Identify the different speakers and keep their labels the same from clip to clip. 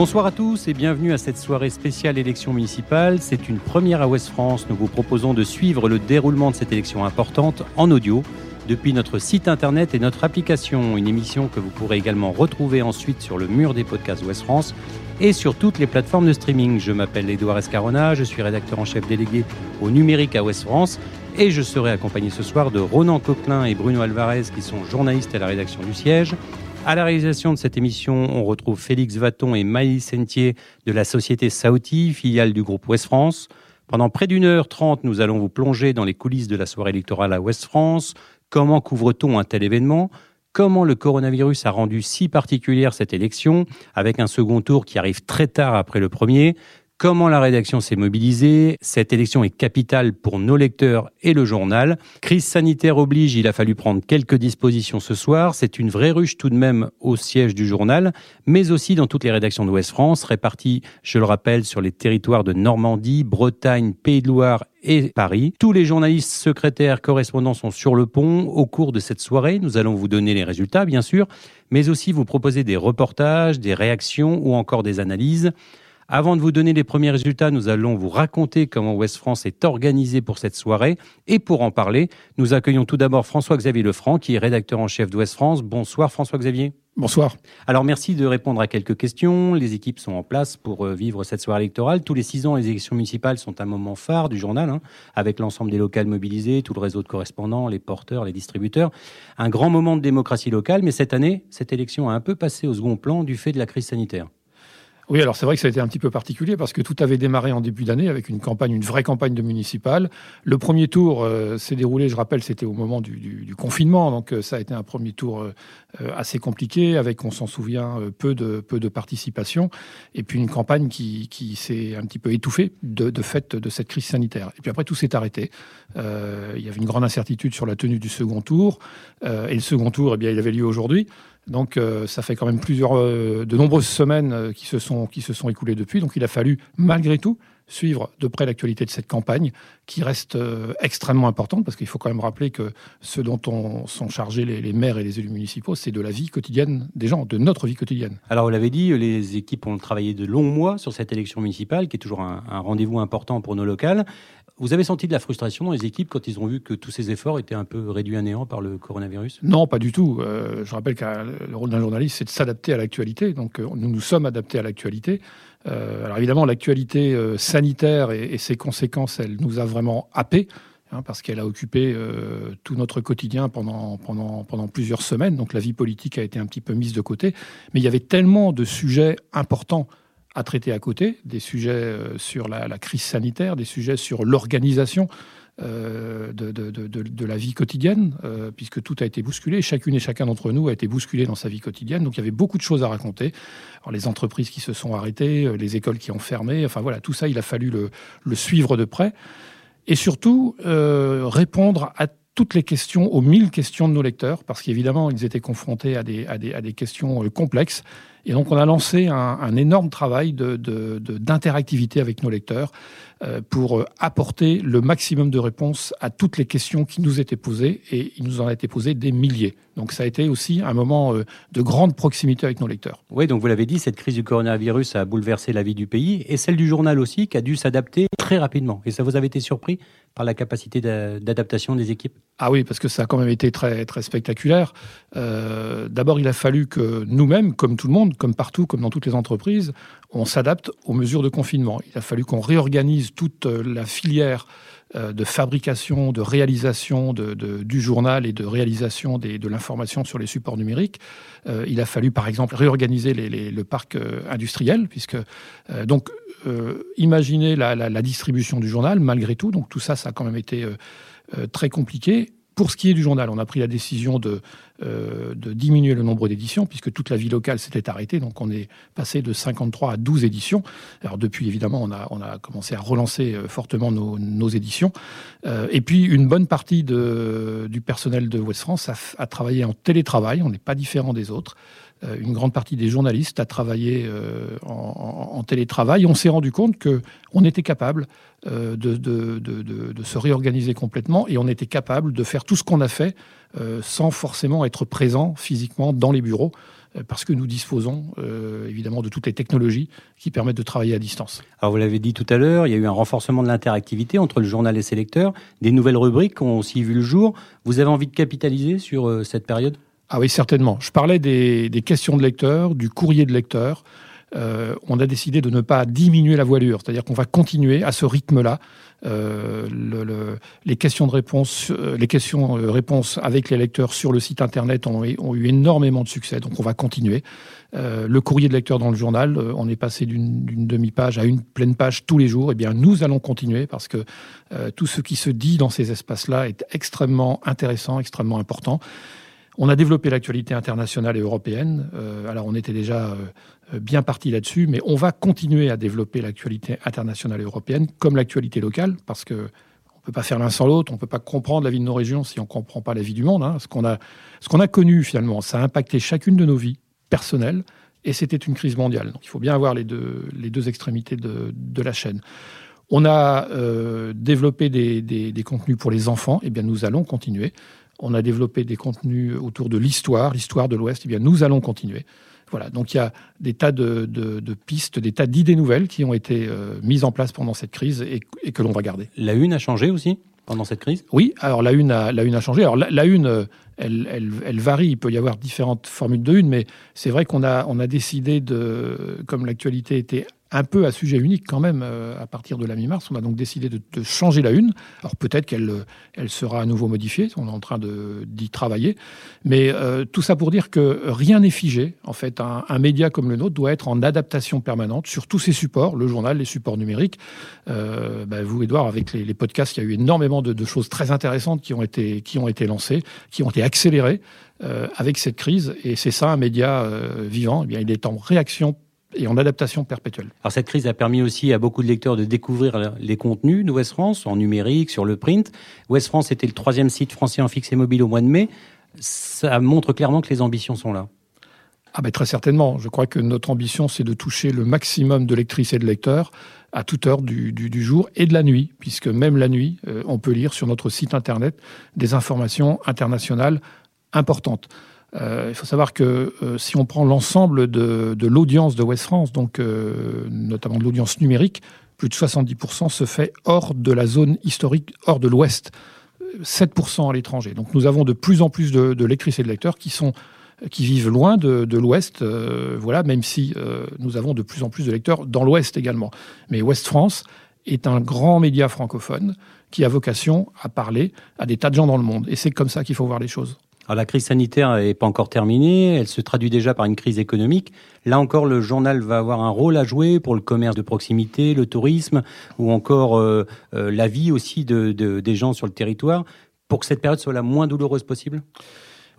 Speaker 1: Bonsoir à tous et bienvenue à cette soirée spéciale élection municipale. C'est une première à Ouest France. Nous vous proposons de suivre le déroulement de cette élection importante en audio depuis notre site internet et notre application. Une émission que vous pourrez également retrouver ensuite sur le mur des podcasts Ouest France et sur toutes les plateformes de streaming. Je m'appelle Édouard Escarona, je suis rédacteur en chef délégué au numérique à Ouest France et je serai accompagné ce soir de Ronan Coquelin et Bruno Alvarez qui sont journalistes à la rédaction du siège. À la réalisation de cette émission, on retrouve Félix Vaton et Maïs Sentier de la société Saouti, filiale du groupe Ouest France. Pendant près d'une heure trente, nous allons vous plonger dans les coulisses de la soirée électorale à Ouest France. Comment couvre-t-on un tel événement? Comment le coronavirus a rendu si particulière cette élection, avec un second tour qui arrive très tard après le premier Comment la rédaction s'est mobilisée? Cette élection est capitale pour nos lecteurs et le journal. Crise sanitaire oblige, il a fallu prendre quelques dispositions ce soir. C'est une vraie ruche tout de même au siège du journal, mais aussi dans toutes les rédactions d'Ouest France, réparties, je le rappelle, sur les territoires de Normandie, Bretagne, Pays de Loire et Paris. Tous les journalistes, secrétaires, correspondants sont sur le pont au cours de cette soirée. Nous allons vous donner les résultats, bien sûr, mais aussi vous proposer des reportages, des réactions ou encore des analyses. Avant de vous donner les premiers résultats, nous allons vous raconter comment Ouest France est organisé pour cette soirée. Et pour en parler, nous accueillons tout d'abord François-Xavier Lefranc, qui est rédacteur en chef d'Ouest France. Bonsoir François-Xavier.
Speaker 2: Bonsoir.
Speaker 1: Alors merci de répondre à quelques questions. Les équipes sont en place pour euh, vivre cette soirée électorale. Tous les six ans, les élections municipales sont un moment phare du journal, hein, avec l'ensemble des locales mobilisés, tout le réseau de correspondants, les porteurs, les distributeurs. Un grand moment de démocratie locale, mais cette année, cette élection a un peu passé au second plan du fait de la crise sanitaire.
Speaker 2: Oui, alors c'est vrai que ça a été un petit peu particulier parce que tout avait démarré en début d'année avec une campagne, une vraie campagne de municipal. Le premier tour euh, s'est déroulé, je rappelle, c'était au moment du, confinement, donc euh, ça a été un premier tour euh, assez compliqué avec, on s'en souvient, peu de participation et puis une campagne qui, qui s'est un petit peu étouffée de, de fait de cette crise sanitaire. Et puis après tout s'est arrêté. il y avait une grande incertitude sur la tenue du second tour et le second tour, eh bien, il avait lieu aujourd'hui. Donc euh, ça fait quand même plusieurs, euh, de nombreuses semaines euh, qui, se sont, qui se sont écoulées depuis. Donc il a fallu malgré tout suivre de près l'actualité de cette campagne qui reste extrêmement importante parce qu'il faut quand même rappeler que ce dont on sont chargés les, maires et les élus municipaux, c'est de la vie quotidienne des gens, de notre vie quotidienne.
Speaker 1: Alors vous l'avez dit, les équipes ont travaillé de longs mois sur cette élection municipale qui est toujours un, un rendez-vous important pour nos locales. Vous avez senti de la frustration dans les équipes quand ils ont vu que tous ces efforts étaient un peu réduits à néant par le coronavirus?
Speaker 2: Non, pas du tout. Euh, je rappelle que le rôle d'un journaliste, c'est de s'adapter à l'actualité. Donc euh, nous nous sommes adaptés à l'actualité. Euh, alors évidemment, l'actualité sanitaire et, ses conséquences, elle nous a vraiment happés. Hein, parce qu'elle a occupé tout notre quotidien pendant, plusieurs semaines. Donc la vie politique a été un petit peu mise de côté. Mais il y avait tellement de sujets importants à traiter à côté, des sujets euh, sur la, crise sanitaire, des sujets sur l'organisation euh, de, la vie quotidienne, euh, puisque tout a été bousculé. Chacune et chacun d'entre nous a été bousculé dans sa vie quotidienne. Donc il y avait beaucoup de choses à raconter. Les entreprises qui se sont arrêtées, les écoles qui ont fermé, enfin voilà, tout ça, il a fallu le, le suivre de près. Et surtout, répondre à toutes les questions, aux mille questions de nos lecteurs, parce qu'évidemment, ils étaient confrontés à des, à des, à des questions complexes. Et donc, on a lancé un, énorme travail d'interactivité de, avec nos lecteurs euh, pour apporter le maximum de réponses à toutes les questions qui nous étaient posées. Et il nous en a été posé des milliers. Donc, ça a été aussi un moment euh, de grande proximité avec nos lecteurs.
Speaker 1: Oui, donc vous l'avez dit, cette crise du coronavirus a bouleversé la vie du pays et celle du journal aussi, qui a dû s'adapter très rapidement. Et ça vous avait été surpris par la capacité d'adaptation des équipes?
Speaker 2: Ah oui, parce que ça a quand même été très, très spectaculaire. Euh, d'abord, il a fallu que nous-mêmes, comme tout le monde, comme partout, comme dans toutes les entreprises, on s'adapte aux mesures de confinement. Il a fallu qu'on réorganise toute euh, la filière euh, de fabrication, de réalisation du journal et de réalisation de l'information sur les supports numériques. il a fallu, par exemple, réorganiser le parc industriel, puisque donc imaginer la, la, distribution du journal malgré tout. Donc tout ça, ça a quand même été très compliqué. Pour ce qui est du journal, on a pris la décision de, euh, de diminuer le nombre d'éditions, puisque toute la vie locale s'était arrêtée. Donc on est passé de 53 à 12 éditions. Alors depuis, évidemment, on a, commencé à relancer euh, fortement nos, éditions. Euh, et puis une bonne partie du personnel de West France a, travaillé en télétravail. On n'est pas différent des autres. Une grande partie des journalistes a travaillé euh, en, télétravail. On s'est rendu compte que on était capable euh, de, de, se réorganiser complètement et on était capable de faire tout ce qu'on a fait sans forcément être présent physiquement dans les bureaux. parce que nous disposons évidemment de toutes les technologies qui permettent de travailler à distance.
Speaker 1: Alors vous l'avez dit tout à l'heure, il y a eu un renforcement de l'interactivité entre le journal et ses lecteurs, des nouvelles rubriques ont aussi vu le jour. Vous avez envie de capitaliser sur cette période?
Speaker 2: Ah oui, certainement. Je parlais des, questions de lecteurs, du courrier de lecteurs. Euh, on a décidé de ne pas diminuer la voilure, c'est-à-dire qu'on va continuer à ce rythme-là. Euh, les questions de réponse, euh, les questions réponses avec les lecteurs sur le site internet ont, eu énormément de succès, donc on va continuer. le courrier de lecteur dans le journal, on est passé d'une demi-page à une pleine page tous les jours. Eh bien, nous allons continuer parce que tout ce qui se dit dans ces espaces-là est extrêmement intéressant, extrêmement important. On a développé l'actualité internationale et européenne. Euh, alors on était déjà euh, bien parti là-dessus, mais on va continuer à développer l'actualité internationale et européenne comme l'actualité locale, parce que on peut pas faire l'un sans l'autre. On peut pas comprendre la vie de nos régions si on comprend pas la vie du monde. Hein. Ce qu'on a, connu finalement, ça a impacté chacune de nos vies personnelles, et c'était une crise mondiale. Donc il faut bien avoir les deux, extrémités de, la chaîne. On a euh, développé des, contenus pour les enfants. et eh bien, nous allons continuer on a développé des contenus autour de l'histoire, l'histoire de l'Ouest, eh bien nous allons continuer. Voilà, donc il y a des tas de, pistes, des tas d'idées nouvelles qui ont été euh, mises en place pendant cette crise et, que l'on va garder.
Speaker 1: La une a changé aussi pendant cette crise?
Speaker 2: Oui, alors la une a, la une a changé. Alors la, une, euh, elle, elle, varie, il peut y avoir différentes formules de une, mais c'est vrai qu'on a, on a décidé de, comme l'actualité était un peu à sujet unique quand même euh, à partir de la mi-mars. On a donc décidé de, changer la une. Alors peut-être qu'elle elle sera à nouveau modifiée, on est en train d'y travailler. Mais euh, tout ça pour dire que rien n'est figé. En fait, un, média comme le nôtre doit être en adaptation permanente sur tous ses supports, le journal, les supports numériques. Euh, bah, vous, Edouard, avec les, podcasts, il y a eu énormément de, choses très intéressantes qui ont été, qui ont été lancées, qui ont été accélérées avec cette crise. Et c'est ça, un média vivant. Eh bien, il est en réaction et en adaptation perpétuelle.
Speaker 1: Alors cette crise a permis aussi à beaucoup de lecteurs de découvrir les contenus d'Ouest France en numérique, sur le print. Ouest France était le troisième site français en fixe et mobile au mois de mai. Ça montre clairement que les ambitions sont là.
Speaker 2: Ah ben très certainement. Je crois que notre ambition, c'est de toucher le maximum de lectrices et de lecteurs à toute heure du, du, jour et de la nuit, puisque même la nuit, euh, on peut lire sur notre site internet des informations internationales importantes. Euh, il faut savoir que euh, si on prend l'ensemble de, l'audience de West France, donc euh, notamment de l'audience numérique, plus de 70% se fait hors de la zone historique, hors de l'Ouest, 7% à l'étranger. Donc nous avons de plus en plus de, lectrices et de lecteurs qui vivent loin de, l'Ouest, voilà, même si nous avons de plus en plus de lecteurs dans l'Ouest également. Mais Ouest France est un grand média francophone qui a vocation à parler à des tas de gens dans le monde. Et c'est comme ça qu'il faut voir les choses.
Speaker 1: La crise sanitaire n'est pas encore terminée, elle se traduit déjà par une crise économique. Là encore, le journal va avoir un rôle à jouer pour le commerce de proximité, le tourisme, ou encore euh, euh, la vie aussi de, des gens sur le territoire, pour que cette période soit la moins douloureuse possible?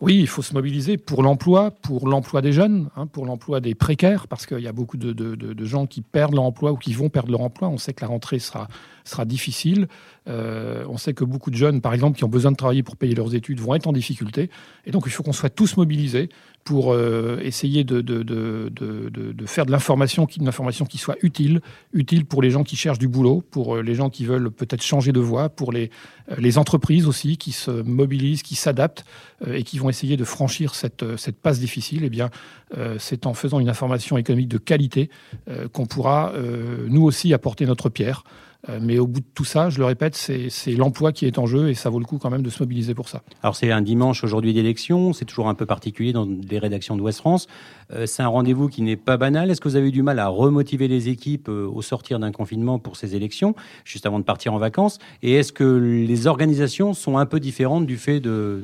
Speaker 2: Oui, il faut se mobiliser pour l'emploi, pour l'emploi des jeunes, hein, pour l'emploi des précaires, parce qu'il y a beaucoup de, gens qui perdent leur emploi ou qui vont perdre leur emploi. On sait que la rentrée sera, sera difficile. Euh, on sait que beaucoup de jeunes, par exemple, qui ont besoin de travailler pour payer leurs études, vont être en difficulté. Et donc, il faut qu'on soit tous mobilisés pour euh, essayer de, de, de, faire de l'information, information qui soit utile, utile pour les gens qui cherchent du boulot, pour euh, les gens qui veulent peut-être changer de voie, pour les, les entreprises aussi qui se mobilisent, qui s'adaptent et qui vont essayer de franchir cette, cette passe difficile. Eh bien, c'est en faisant une information économique de qualité qu'on pourra nous aussi apporter notre pierre. Euh, mais au bout de tout ça, je le répète, c'est l'emploi qui est en jeu et ça vaut le coup quand même de se mobiliser pour ça.
Speaker 1: Alors c'est un dimanche aujourd'hui d'élection, c'est toujours un peu particulier dans les rédactions d'Ouest France. Euh, c'est un rendez-vous qui n'est pas banal. Est-ce que vous avez eu du mal à remotiver les équipes euh, au sortir d'un confinement pour ces élections, juste avant de partir en vacances? Et est-ce que les organisations sont un peu différentes du fait de,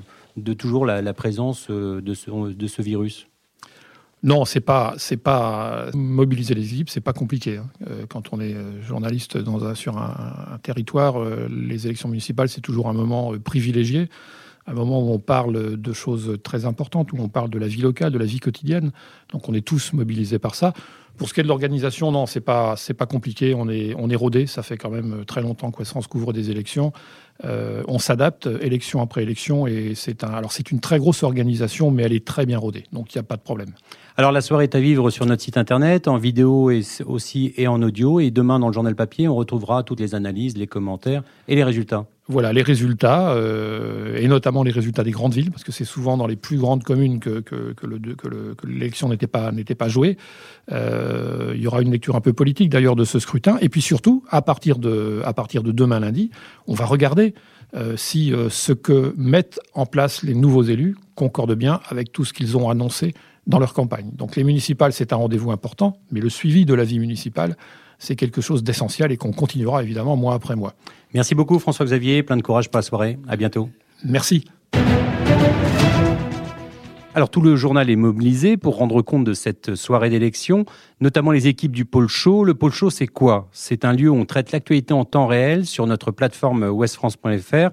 Speaker 1: toujours la, présence de ce, de ce virus?
Speaker 2: Non, c'est pas, pas mobiliser les équipes, c'est pas compliqué. Hein. Euh, quand on est euh, journaliste sur un, territoire, euh, les élections municipales, c'est toujours un moment privilégié, un moment où on parle de choses très importantes, où on parle de la vie locale, de la vie quotidienne. Donc on est tous mobilisés par ça. Pour ce qui est de l'organisation, non, c'est pas pas compliqué. On est rodé. Ça fait quand même très longtemps que France couvre des élections. On s'adapte élection après élection et c'est alors c'est une très grosse organisation, mais elle est très bien rodée. Donc il n'y a pas de problème.
Speaker 1: Alors la soirée est à vivre sur notre site internet, en vidéo et aussi et en audio. Et demain dans le journal papier, on retrouvera toutes les analyses, les commentaires et les résultats.
Speaker 2: Voilà les résultats euh, et notamment les résultats des grandes villes, parce que c'est souvent dans les plus grandes communes que, l'élection n'était pas pas jouée. Euh, il y aura une lecture un peu politique d'ailleurs de ce scrutin. Et puis surtout, à partir de à partir de demain lundi, on va regarder euh, si ce que mettent en place les nouveaux élus concorde bien avec tout ce qu'ils ont annoncé dans leur campagne. Donc les municipales, c'est un rendez-vous important, mais le suivi de la vie municipale, c'est quelque chose d'essentiel et qu'on continuera évidemment mois après mois.
Speaker 1: Merci beaucoup François-Xavier, plein de courage pour la soirée. À bientôt.
Speaker 2: Merci.
Speaker 1: Alors tout le journal est mobilisé pour rendre compte de cette soirée d'élection, notamment les équipes du pôle show. Le pôle show, c'est quoi? C'est un lieu où on traite l'actualité en temps réel sur notre plateforme westfrance.fr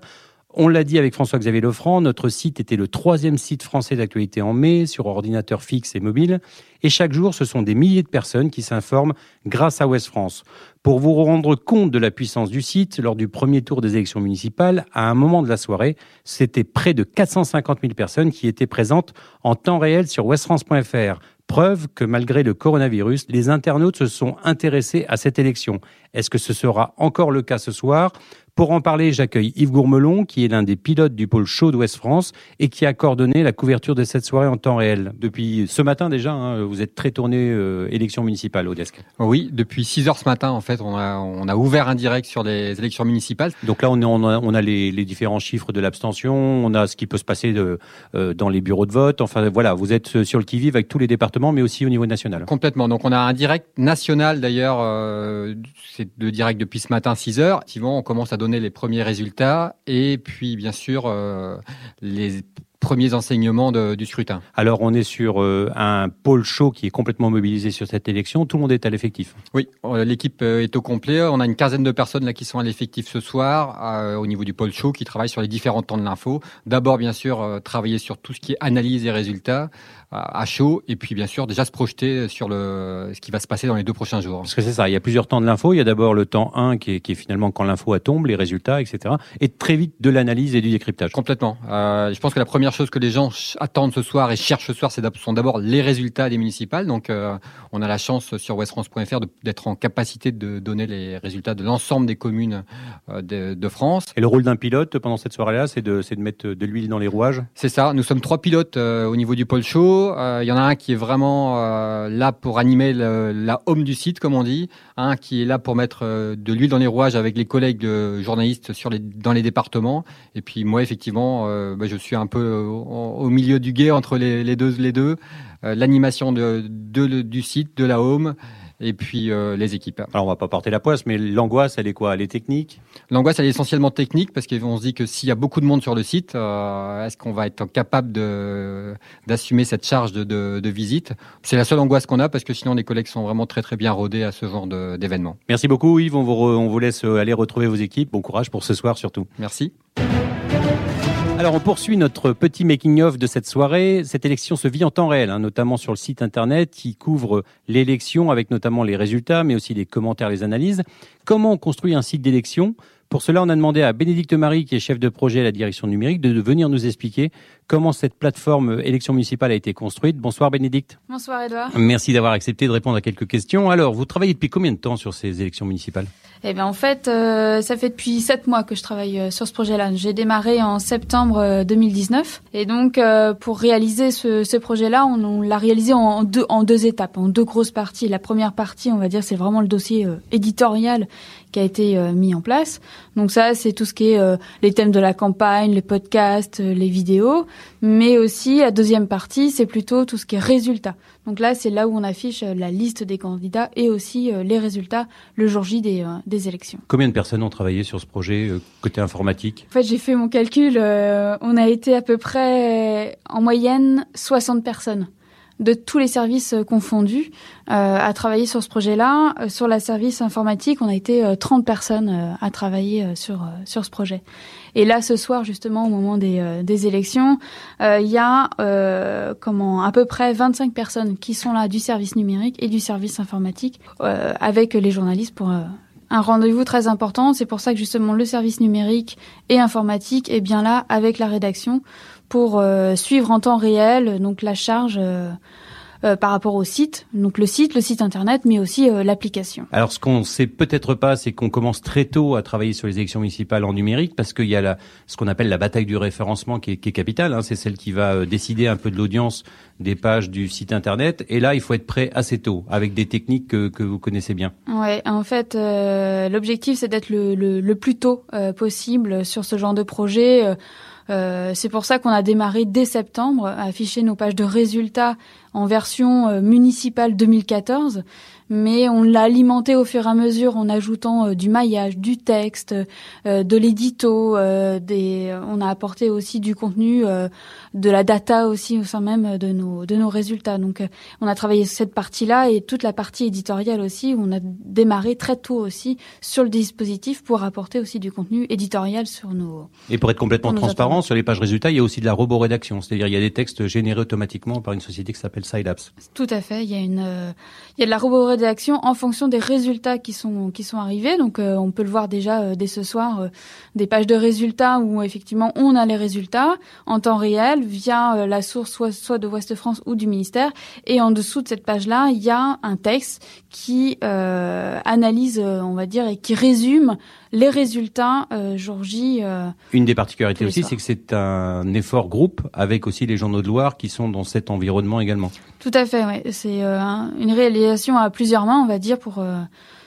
Speaker 1: on l'a dit avec François-Xavier Lefranc, notre site était le troisième site français d'actualité en mai sur ordinateur fixe et mobile. Et chaque jour, ce sont des milliers de personnes qui s'informent grâce à Ouest France. Pour vous rendre compte de la puissance du site, lors du premier tour des élections municipales, à un moment de la soirée, c'était près de 450 000 personnes qui étaient présentes en temps réel sur westfrance.fr. Preuve que malgré le coronavirus, les internautes se sont intéressés à cette élection. Est-ce que ce sera encore le cas ce soir? Pour en parler, j'accueille Yves Gourmelon, qui est l'un des pilotes du pôle chaud d'Ouest France et qui a coordonné la couverture de cette soirée en temps réel. Depuis ce matin déjà, hein, vous êtes très tourné euh, élection municipale au desk.
Speaker 3: Oui, depuis 6 heures ce matin, en fait, on a, on a ouvert un direct sur les élections municipales.
Speaker 1: Donc là, on, est, on a, on a les, les, différents chiffres de l'abstention, on a ce qui peut se passer de, euh, dans les bureaux de vote. Enfin voilà, vous êtes sur le qui-vive avec tous les départements, mais aussi au niveau national.
Speaker 3: Complètement. Donc on a un direct national d'ailleurs, euh, c'est de direct depuis ce matin 6 heures. Effectivement, on commence à donner les premiers résultats et puis bien sûr euh, les premiers enseignements du scrutin.
Speaker 1: Alors on est sur euh, un pôle chaud qui est complètement mobilisé sur cette élection. Tout le monde est à l'effectif.
Speaker 3: Oui, euh, l'équipe est au complet. On a une quinzaine de personnes là qui sont à l'effectif ce soir au niveau du pôle chaud qui travaillent sur les différents temps de l'info. D'abord bien sûr travailler sur tout ce qui est analyse et résultats à chaud et puis bien sûr déjà se projeter sur le ce qui va se passer dans les deux prochains jours.
Speaker 1: Parce que c'est ça, il y a plusieurs temps de l'info. Il y a d'abord le temps 1 qui est, qui est finalement quand l'info tombe, les résultats, etc. Et très vite de l'analyse et du décryptage.
Speaker 3: Complètement. je pense que la première chose que les gens attendent ce soir et cherchent ce soir, ce sont d'abord les résultats des municipales. Donc, euh, on a la chance sur westfrance.fr d'être en capacité de donner les résultats de l'ensemble des communes euh, de, France.
Speaker 1: Et le rôle d'un pilote pendant cette soirée-là, c'est de, de, mettre de l'huile dans les rouages?
Speaker 3: C'est ça. Nous sommes trois pilotes euh, au niveau du pôle show. Il y en a un qui est vraiment là pour animer la home du site, comme on dit. Un qui est là pour mettre de l'huile dans les rouages avec les collègues journalistes dans les départements. Et puis moi, effectivement, bah, je suis un peu au milieu du guet entre les, deux, euh, l'animation du site, de la home et puis euh, les équipes.
Speaker 1: Alors on va pas porter la poisse, mais l'angoisse, elle est quoi? Elle est technique?
Speaker 3: L'angoisse, elle est essentiellement technique parce qu'on se dit que s'il y a beaucoup de monde sur le site, euh, est-ce qu'on va être capable de d'assumer cette charge de, de, visite? C'est la seule angoisse qu'on a parce que sinon les collègues sont vraiment très très bien rodés à ce genre d'événement.
Speaker 1: Merci beaucoup Yves, on vous, on vous laisse aller retrouver vos équipes. Bon courage pour ce soir surtout.
Speaker 3: Merci.
Speaker 1: Alors on poursuit notre petit making-of de cette soirée. Cette élection se vit en temps réel, hein, notamment sur le site internet qui couvre l'élection avec notamment les résultats, mais aussi les commentaires, les analyses. Comment on construit un site d'élection? Pour cela, on a demandé à Bénédicte Marie, qui est chef de projet à la direction numérique, de venir nous expliquer comment cette plateforme élection municipale a été construite. Bonsoir Bénédicte.
Speaker 4: Bonsoir Edouard.
Speaker 1: Merci d'avoir accepté de répondre à quelques questions. Alors, vous travaillez depuis combien de temps sur ces élections municipales?
Speaker 4: Eh bien, en fait, euh, ça fait depuis sept mois que je travaille euh, sur ce projet-là. J'ai démarré en septembre 2019. Euh, Et donc, pour réaliser ce, projet-là, on, l'a réalisé en deux, en deux étapes, en deux grosses parties. La première partie, on va dire, c'est vraiment le dossier éditorial qui a été mis en place. Donc ça, c'est tout ce qui est les thèmes de la campagne, les podcasts, les vidéos. Mais aussi, la deuxième partie, c'est plutôt tout ce qui est résultats. Donc là, c'est là où on affiche euh, la liste des candidats et aussi euh, les résultats le jour J des, euh, des élections.
Speaker 1: Combien de personnes ont travaillé sur ce projet côté informatique?
Speaker 4: En fait, j'ai fait mon calcul. on a été à peu près en moyenne 60 personnes de tous les services confondus à travailler sur ce projet-là. Sur la service informatique, on a été 30 personnes à travailler sur, sur ce projet. Et là, ce soir, justement, au moment des, des élections, il y a comment à peu près 25 personnes qui sont là du service numérique et du service informatique avec les journalistes pour un rendez-vous très important. C'est pour ça que justement le service numérique et informatique est bien là avec la rédaction pour euh, suivre en temps réel donc la charge euh, euh, par rapport au site, donc le site, le site internet, mais aussi euh, l'application.
Speaker 1: Alors ce qu'on sait peut-être pas, c'est qu'on commence très tôt à travailler sur les élections municipales en numérique parce qu'il y a la, ce qu'on appelle la bataille du référencement qui est, qui est capitale. Hein, c'est celle qui va euh, décider un peu de l'audience des pages du site internet. Et là, il faut être prêt assez tôt avec des techniques que, que vous connaissez bien.
Speaker 4: Ouais, en fait, l'objectif c'est d'être le, le, le, plus tôt possible sur ce genre de projet. Euh, c'est pour ça qu'on a démarré dès septembre à afficher nos pages de résultats en version euh, municipale 2014 mais on l'a alimenté au fur et à mesure en ajoutant euh, du maillage, du texte, de l'édito, des, on a apporté aussi du contenu, de la data aussi au sein même de nos de nos résultats. Donc on a travaillé cette partie-là et toute la partie éditoriale aussi où on a démarré très tôt aussi sur le dispositif pour apporter aussi du contenu éditorial sur nos
Speaker 1: Et pour être complètement transparent sur les pages résultats, il y a aussi de la roborédaction, c'est-à-dire il y a des textes générés automatiquement par une société qui s'appelle Sideapps.
Speaker 4: Tout à fait, il y a une il y a de la roborédaction rédaction en fonction des résultats qui sont qui sont arrivés. Donc euh, on peut le voir déjà euh, dès ce soir euh, des pages de résultats où effectivement on a les résultats en temps réel via la source soit soit de Ouest France ou du ministère et en dessous de cette page là, il y a un texte qui analyse on va dire et qui résume les résultats jour J.
Speaker 1: Une des particularités aussi, c'est que c'est un effort groupe avec aussi les journaux de Loire qui sont dans cet environnement également.
Speaker 4: Tout à fait, ouais. C'est une réalisation à plus plusieurs mains, on va dire, pour euh,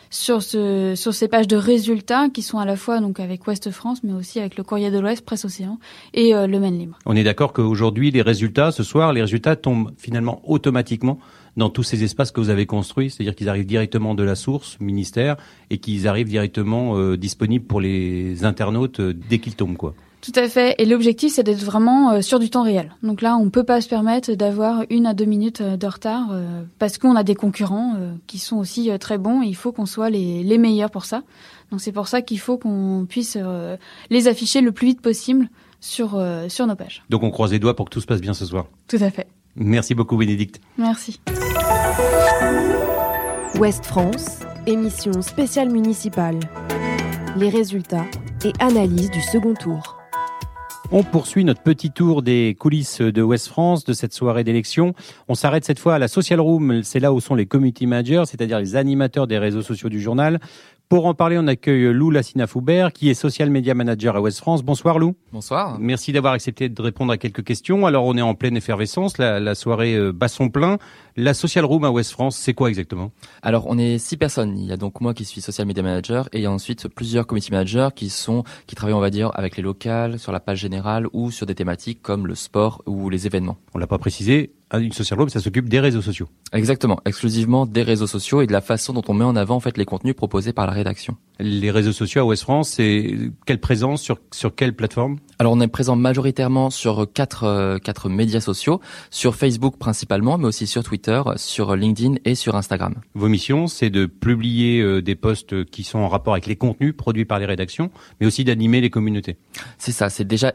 Speaker 4: sur ce sur ces pages de résultats qui sont à la fois donc avec Ouest France, mais aussi avec le Courrier de l'Ouest, Presse Océan et euh, le Maine Libre.
Speaker 1: On est d'accord qu'aujourd'hui les résultats, ce soir, les résultats tombent finalement automatiquement dans tous ces espaces que vous avez construits, c'est-à-dire qu'ils arrivent directement de la source ministère et qu'ils arrivent directement euh, disponibles pour les internautes dès qu'ils tombent, quoi.
Speaker 4: Tout à fait. Et l'objectif, c'est d'être vraiment euh, sur du temps réel. Donc là, on ne peut pas se permettre d'avoir une à deux minutes euh, de retard euh, parce qu'on a des concurrents qui sont aussi très bons et il faut qu'on soit les, les meilleurs pour ça. Donc c'est pour ça qu'il faut qu'on puisse les afficher le plus vite possible sur, sur nos pages.
Speaker 1: Donc on croise les doigts pour que tout se passe bien ce soir.
Speaker 4: Tout à fait.
Speaker 1: Merci beaucoup, Bénédicte.
Speaker 4: Merci.
Speaker 5: Ouest France, émission spéciale municipale. Les résultats et analyse du second tour.
Speaker 1: On poursuit notre petit tour des coulisses de West France, de cette soirée d'élection. On s'arrête cette fois à la Social Room. C'est là où sont les community managers, c'est-à-dire les animateurs des réseaux sociaux du journal. Pour en parler, on accueille Lou Lassina-Foubert, qui est social media manager à West France. Bonsoir Lou.
Speaker 6: Bonsoir.
Speaker 1: Merci d'avoir accepté de répondre à quelques questions. Alors on est en pleine effervescence, la, la soirée euh, bat son plein. La Social Room à West France, c'est quoi exactement?
Speaker 6: Alors on est six personnes. Il y a donc moi qui suis social media manager et il y a ensuite plusieurs community managers qui sont qui travaillent on va dire avec les locales, sur la page générale ou sur des thématiques comme le sport ou les événements.
Speaker 1: On l'a pas précisé, une social room, ça s'occupe des réseaux sociaux.
Speaker 6: Exactement, exclusivement des réseaux sociaux et de la façon dont on met en avant en fait les contenus proposés par la rédaction.
Speaker 1: Les réseaux sociaux à Ouest France, c'est quelle présence sur sur quelle plateforme?
Speaker 6: Alors on est présent majoritairement sur quatre euh, quatre médias sociaux, sur Facebook principalement, mais aussi sur Twitter, sur LinkedIn et sur Instagram.
Speaker 1: Vos missions, c'est de publier euh, des posts qui sont en rapport avec les contenus produits par les rédactions, mais aussi d'animer les communautés.
Speaker 6: C'est ça, c'est déjà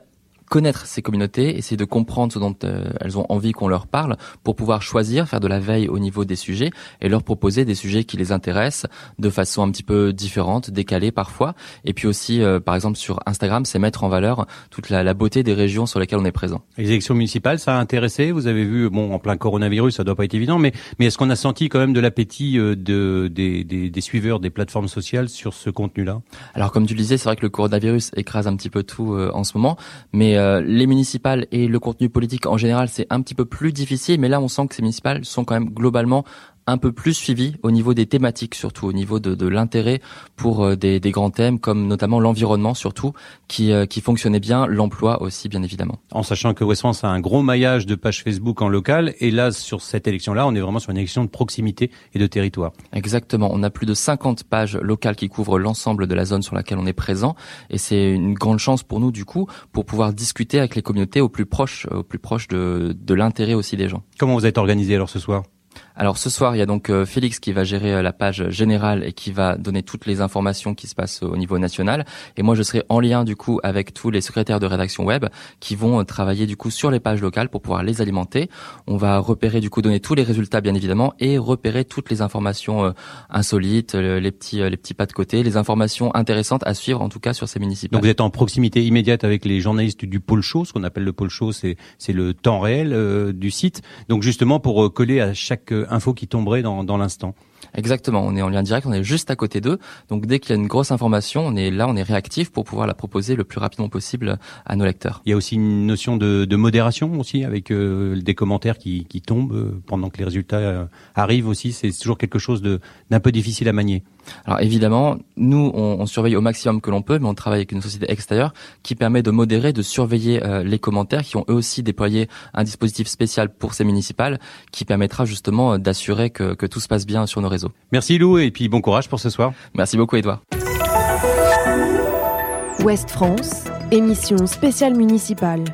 Speaker 6: connaître ces communautés, essayer de comprendre ce dont euh, elles ont envie qu'on leur parle pour pouvoir choisir, faire de la veille au niveau des sujets et leur proposer des sujets qui les intéressent de façon un petit peu différente, décalée parfois. Et puis aussi, euh, par exemple, sur Instagram, c'est mettre en valeur toute la, la, beauté des régions sur lesquelles on est présent.
Speaker 1: Les élections municipales, ça a intéressé Vous avez vu, bon, en plein coronavirus, ça doit pas être évident, mais, mais est-ce qu'on a senti quand même de l'appétit euh, de, des, des, des suiveurs des plateformes sociales sur ce contenu-là?
Speaker 6: Alors, comme tu le disais, c'est vrai que le coronavirus écrase un petit peu tout en ce moment, mais euh, les municipales et le contenu politique en général, c'est un petit peu plus difficile, mais là, on sent que ces municipales sont quand même globalement un peu plus suivi au niveau des thématiques, surtout au niveau de, de l'intérêt pour euh, des, des, grands thèmes comme notamment l'environnement surtout, qui, euh, qui fonctionnait bien, l'emploi aussi bien évidemment.
Speaker 1: En sachant que West France a un gros maillage de pages Facebook en local, et là sur cette élection-là, on est vraiment sur une élection de proximité et de territoire.
Speaker 6: Exactement, on a plus de 50 pages locales qui couvrent l'ensemble de la zone sur laquelle on est présent, et c'est une grande chance pour nous du coup pour pouvoir discuter avec les communautés au plus proche, au plus proche de, de l'intérêt aussi des gens.
Speaker 1: Comment vous êtes organisé alors ce soir?
Speaker 6: Alors ce soir, il y a donc euh, Félix qui va gérer euh, la page générale et qui va donner toutes les informations qui se passent au niveau national. Et moi, je serai en lien du coup avec tous les secrétaires de rédaction web qui vont euh, travailler du coup sur les pages locales pour pouvoir les alimenter. On va repérer du coup donner tous les résultats bien évidemment et repérer toutes les informations insolites, les petits les petits pas de côté, les informations intéressantes à suivre en tout cas sur ces municipales.
Speaker 1: Donc vous êtes en proximité immédiate avec les journalistes du pôle show, ce qu'on appelle le pôle show, c'est c'est le temps réel du site. Donc justement pour coller à chaque info qui tomberait dans, dans l'instant.
Speaker 6: Exactement, on est en lien direct, on est juste à côté d'eux. Donc dès qu'il y a une grosse information, on est là, on est réactif pour pouvoir la proposer le plus rapidement possible à nos lecteurs.
Speaker 1: Il y a aussi une notion de, de modération aussi avec euh, des commentaires qui, qui tombent euh, pendant que les résultats euh, arrivent aussi. C'est toujours quelque chose d'un peu difficile à manier.
Speaker 6: Alors évidemment, nous, on, on, surveille au maximum que l'on peut, mais on travaille avec une société extérieure qui permet de modérer, de surveiller euh, les commentaires, qui ont eux aussi déployé un dispositif spécial pour ces municipales, qui permettra justement euh, d'assurer que, que, tout se passe bien sur nos réseaux.
Speaker 1: Merci Lou, et puis bon courage pour ce soir.
Speaker 6: Merci beaucoup Edouard.
Speaker 5: Ouest France, émission spéciale municipale.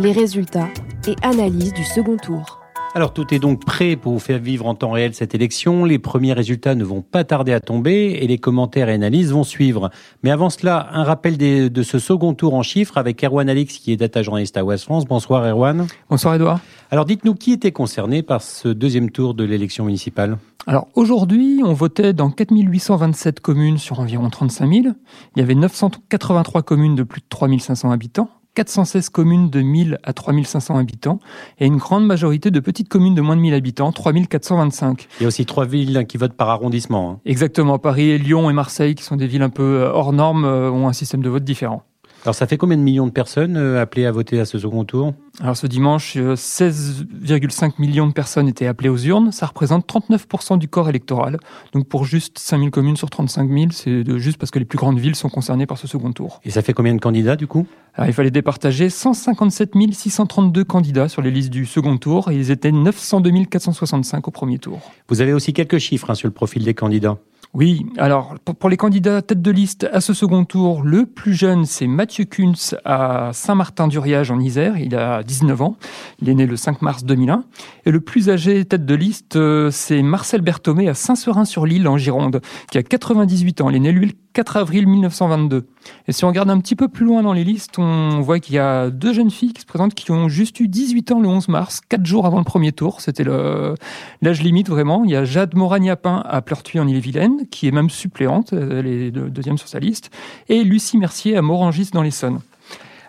Speaker 5: Les résultats et analyse du second tour.
Speaker 1: Alors tout est donc prêt pour vous faire vivre en temps réel cette élection. Les premiers résultats ne vont pas tarder à tomber et les commentaires et analyses vont suivre. Mais avant cela, un rappel de ce second tour en chiffres avec Erwan Alix qui est data journaliste à Ouest France. Bonsoir Erwan.
Speaker 7: Bonsoir Edouard.
Speaker 1: Alors dites-nous qui était concerné par ce deuxième tour de l'élection municipale?
Speaker 7: Alors aujourd'hui, on votait dans 4827 communes sur environ 35 000. Il y avait 983 communes de plus de 3500 habitants. 416 communes de 1000 à 3500 habitants et une grande majorité de petites communes de moins de 1000 habitants, 3425.
Speaker 1: Il y a aussi trois villes qui votent par arrondissement. Hein.
Speaker 7: Exactement, Paris, Lyon et Marseille, qui sont des villes un peu euh, hors normes, euh, ont un système de vote différent.
Speaker 1: Alors ça fait combien de millions de personnes euh, appelées à voter à ce second tour
Speaker 7: Alors ce dimanche, 16,5 millions de personnes étaient appelées aux urnes. Ça représente 39% du corps électoral. Donc pour juste 5000 communes sur 35 000, c'est juste parce que les plus grandes villes sont concernées par ce second tour.
Speaker 1: Et ça fait combien de candidats du coup?
Speaker 7: Alors, Il fallait départager 157 632 candidats sur les listes du second tour et ils étaient 902 465 au premier tour.
Speaker 1: Vous avez aussi quelques chiffres hein, sur le profil des candidats.
Speaker 7: Oui, alors pour les candidats tête de liste à ce second tour, le plus jeune c'est Mathieu Kunz à Saint-Martin-du-Riage en Isère, il a 19 ans, il est né le 5 mars 2001. Et le plus âgé tête de liste euh, c'est Marcel Berthomé à Saint-Seurin-sur-Lille en Gironde, qui a 98 ans, il est né lui 4 avril 1922. Et si on regarde un petit peu plus loin dans les listes, on voit qu'il y a deux jeunes filles qui se présentent qui ont juste eu 18 ans le 11 mars, quatre jours avant le premier tour. C'était l'âge limite vraiment. Il y a Jade Moragnapin à Pleurtuis en Ille-et-Vilaine, qui est même suppléante, elle est deuxième sur sa liste, et Lucie Mercier à Morangis dans l'Essonne.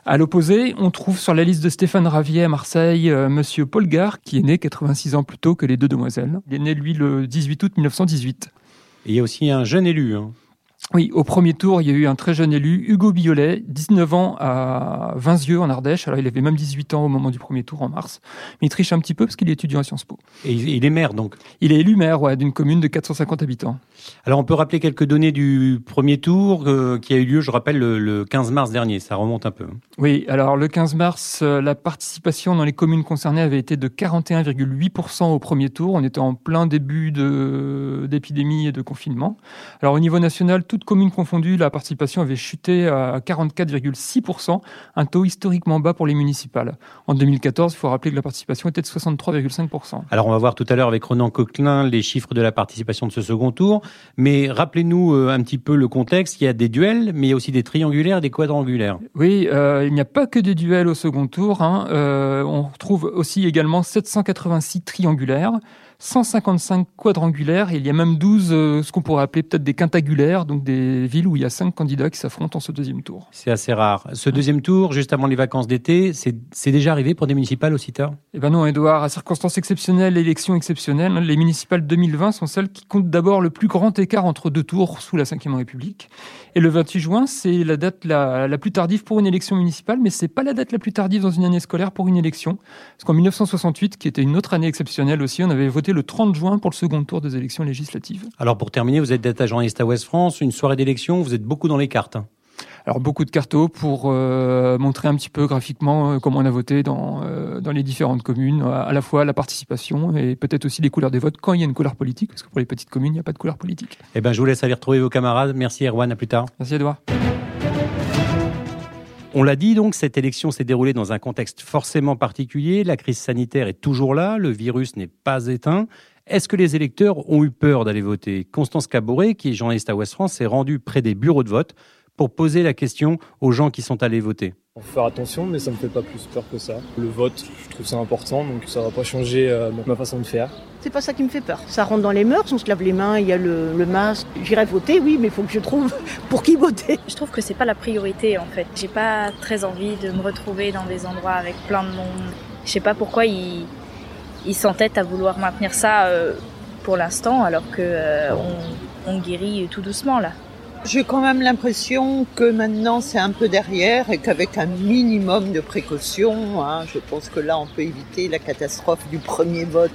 Speaker 7: À l'opposé, on trouve sur la liste de Stéphane Ravier à Marseille euh, Monsieur Paul Gare, qui est né 86 ans plus tôt que les deux demoiselles. Il est né, lui, le 18 août 1918.
Speaker 1: Et il y a aussi un jeune élu. Hein.
Speaker 7: Oui, au premier tour, il y a eu un très jeune élu, Hugo Biolay, 19 ans à Vinzieux en Ardèche. Alors il avait même 18 ans au moment du premier tour en mars. Mais il triche un petit peu parce qu'il est étudiant à Sciences Po.
Speaker 1: Et il est maire donc?
Speaker 7: Il est élu maire ouais, d'une commune de 450 habitants.
Speaker 1: Alors on peut rappeler quelques données du premier tour euh, qui a eu lieu, je rappelle, le, 15 mars dernier. Ça remonte un peu.
Speaker 7: Oui, alors le 15 mars, euh, la participation dans les communes concernées avait été de 41,8% au premier tour. On était en plein début d'épidémie et de confinement. Alors au niveau national, toutes communes confondues, la participation avait chuté à 44,6%, un taux historiquement bas pour les municipales. En 2014, il faut rappeler que la participation était de 63,5%.
Speaker 1: Alors on va voir tout à l'heure avec Ronan Coquelin les chiffres de la participation de ce second tour, mais rappelez-nous euh, un petit peu le contexte. Il y a des duels, mais il y a aussi des triangulaires et des quadrangulaires.
Speaker 7: Oui, euh, il n'y a pas que des duels au second tour. Hein. Euh, on retrouve aussi également 786 triangulaires. 155 quadrangulaires et il y a même 12 euh, ce qu'on pourrait appeler peut-être des quintagulaires, donc des villes où il y a 5 candidats qui s'affrontent en ce deuxième tour.
Speaker 1: C'est assez rare. Ce deuxième tour, juste avant les vacances d'été, c'est déjà arrivé pour des municipales aussi tard?
Speaker 7: Eh ben non, Edouard, à circonstances exceptionnelles, élections exceptionnelles, les municipales 2020 sont celles qui comptent d'abord le plus grand écart entre deux tours sous la Ve République. Et le 28 juin, c'est la date la, la, plus tardive pour une élection municipale, mais c'est pas la date la plus tardive dans une année scolaire pour une élection. Parce qu'en 1968, qui était une autre année exceptionnelle aussi, on avait voté le 30 juin pour le second tour des élections législatives.
Speaker 1: Alors pour terminer, vous êtes data journaliste à Ouest France, une soirée d'élection, vous êtes beaucoup dans les cartes. Hein.
Speaker 7: Alors beaucoup de cartos pour euh, montrer un petit peu graphiquement euh, comment on a voté dans, euh, dans les différentes communes, à la fois la participation et peut-être aussi les couleurs des votes quand il y a une couleur politique, parce que pour les petites communes, il n'y a pas de couleur politique.
Speaker 1: Eh bien, je vous laisse aller retrouver vos camarades. Merci Erwan, à plus tard.
Speaker 7: Merci Edouard.
Speaker 1: On l'a dit donc, cette élection s'est déroulée dans un contexte forcément particulier. La crise sanitaire est toujours là, le virus n'est pas éteint. Est-ce que les électeurs ont eu peur d'aller voter? Constance Cabouret, qui est journaliste à Ouest France, s'est rendue près des bureaux de vote pour poser la question aux gens qui sont allés voter.
Speaker 8: Faut faire attention, mais ça me fait pas plus peur que ça. Le vote, je trouve ça important, donc ça va pas changer euh, ma façon de faire.
Speaker 9: C'est pas ça qui me fait peur. Ça rentre dans les mœurs, on se lave les mains, il y a le, masque. J'irai voter, oui, mais il faut que je trouve pour qui voter.
Speaker 10: Je trouve que c'est pas la priorité en fait. J'ai pas très envie de me retrouver dans des endroits avec plein de monde. Je sais pas pourquoi ils ils s'entêtent à vouloir maintenir ça euh, pour l'instant, alors que euh, on guérit tout doucement là.
Speaker 11: J'ai quand même l'impression que maintenant c'est un peu derrière et qu'avec un minimum de précaution, hein, je pense que là on peut éviter la catastrophe du premier vote.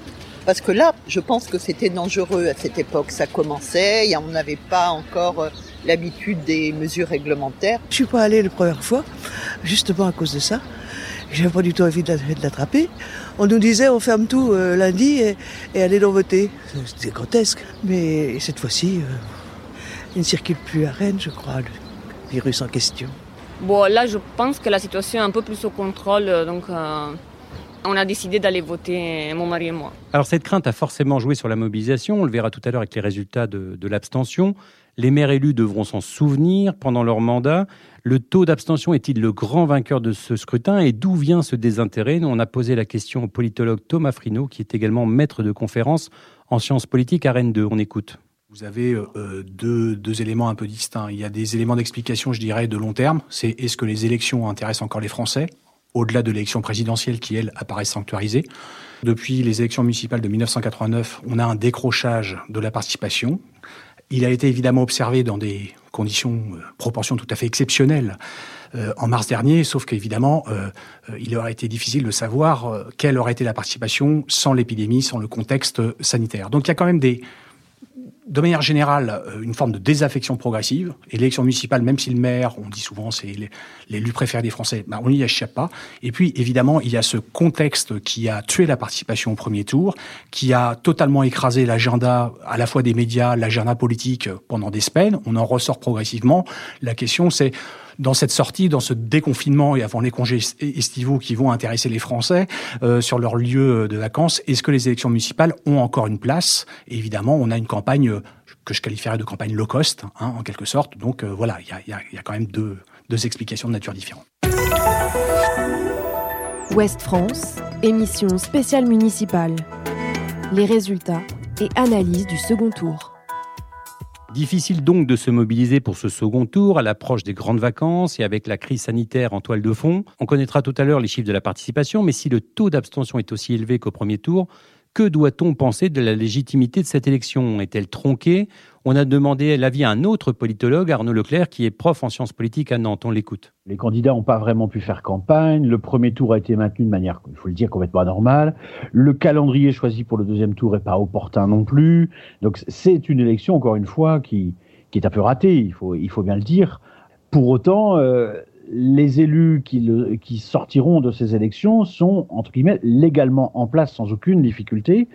Speaker 11: Parce que là, je pense que c'était dangereux à cette époque. Ça commençait, et on n'avait pas encore euh, l'habitude des mesures réglementaires.
Speaker 12: Je suis pas allée la première fois, justement à cause de ça. J'avais pas du tout envie de l'attraper. On nous disait on ferme tout euh, lundi et, et allez donc voter. C'était grotesque. Mais cette fois-ci, euh, il ne circule plus à Rennes, je crois, le virus en question.
Speaker 13: Bon, là, je pense que la situation est un peu plus au contrôle, euh, donc euh, on a décidé d'aller voter, mon mari et moi.
Speaker 1: Alors, cette crainte a forcément joué sur la mobilisation. On le verra tout à l'heure avec les résultats de, de l'abstention. Les maires élus devront s'en souvenir pendant leur mandat. Le taux d'abstention est-il le grand vainqueur de ce scrutin et d'où vient ce désintérêt? On a posé la question au politologue Thomas Frino, qui est également maître de conférence en sciences politiques à Rennes 2. On écoute.
Speaker 14: Vous avez euh, deux, deux, éléments un peu distincts. Il y a des éléments d'explication, je dirais, de long terme. C'est est-ce que les élections intéressent encore les Français, au-delà de l'élection présidentielle qui, elle, apparaît sanctuarisée. Depuis les élections municipales de 1989, on a un décrochage de la participation. Il a été évidemment observé dans des conditions, euh, proportions tout à fait exceptionnelles euh, en mars dernier, sauf qu'évidemment, euh, euh, il aurait été difficile de savoir euh, quelle aurait été la participation sans l'épidémie, sans le contexte sanitaire. Donc il y a quand même des, de manière générale, euh, une forme de désaffection progressive. Et l'élection municipale, même si le maire, on dit souvent, c'est l'élu préféré des Français, ben on n'y échappe pas. Et puis, évidemment, il y a ce contexte qui a tué la participation au premier tour, qui a totalement écrasé l'agenda à la fois des médias, l'agenda politique pendant des semaines. On en ressort progressivement. La question, c'est dans cette sortie, dans ce déconfinement et avant les congés estivaux qui vont intéresser les Français euh, sur leur lieu de vacances, est-ce que les élections municipales ont encore une place? Évidemment, on a une campagne euh, que je qualifierais de campagne low cost, hein, en quelque sorte. Donc euh, voilà, il y a, y a, quand même deux, deux explications de nature différente.
Speaker 5: Ouest France, émission spéciale municipale. Les résultats et analyse du second tour.
Speaker 1: Difficile donc de se mobiliser pour ce second tour à l'approche des grandes vacances et avec la crise sanitaire en toile de fond. On connaîtra tout à l'heure les chiffres de la participation, mais si le taux d'abstention est aussi élevé qu'au premier tour, que doit-on penser de la légitimité de cette élection? Est-elle tronquée? On a demandé l'avis à un autre politologue, Arnaud Leclerc, qui est prof en sciences politiques à Nantes. On l'écoute.
Speaker 15: Les candidats n'ont pas vraiment pu faire campagne. Le premier tour a été maintenu de manière, il faut le dire, complètement anormale. Le calendrier choisi pour le deuxième tour n'est pas opportun non plus. Donc c'est une élection, encore une fois, qui, est un peu ratée, il faut, il faut bien le dire. Pour autant, euh, les élus qui, sortiront de ces élections sont, entre guillemets, légalement en place sans aucune difficulté.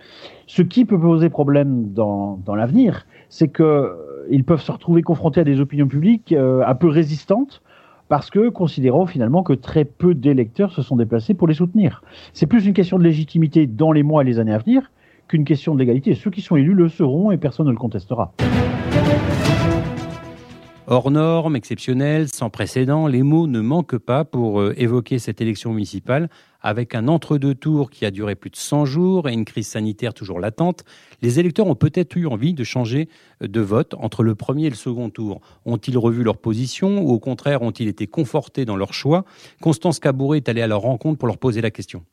Speaker 15: Ce qui peut poser problème dans, dans l'avenir, c'est qu'ils euh, peuvent se retrouver confrontés à des opinions publiques euh, un peu résistantes parce que considérant finalement que très peu d'électeurs se sont déplacés pour les soutenir. C'est plus une question de légitimité dans les mois et les années à venir qu'une question de légalité. Ceux qui sont élus le seront et personne ne le contestera.
Speaker 1: Hors normes, exceptionnel, sans précédent, les mots ne manquent pas pour euh, évoquer cette élection municipale avec un entre-deux tours qui a duré plus de 100 jours et une crise sanitaire toujours latente. Les électeurs ont peut-être eu envie de changer de vote entre le premier et le second tour. Ont-ils revu leur position ou au contraire ont-ils été confortés dans leur choix? Constance Cabouret est allée à leur rencontre pour leur poser la question.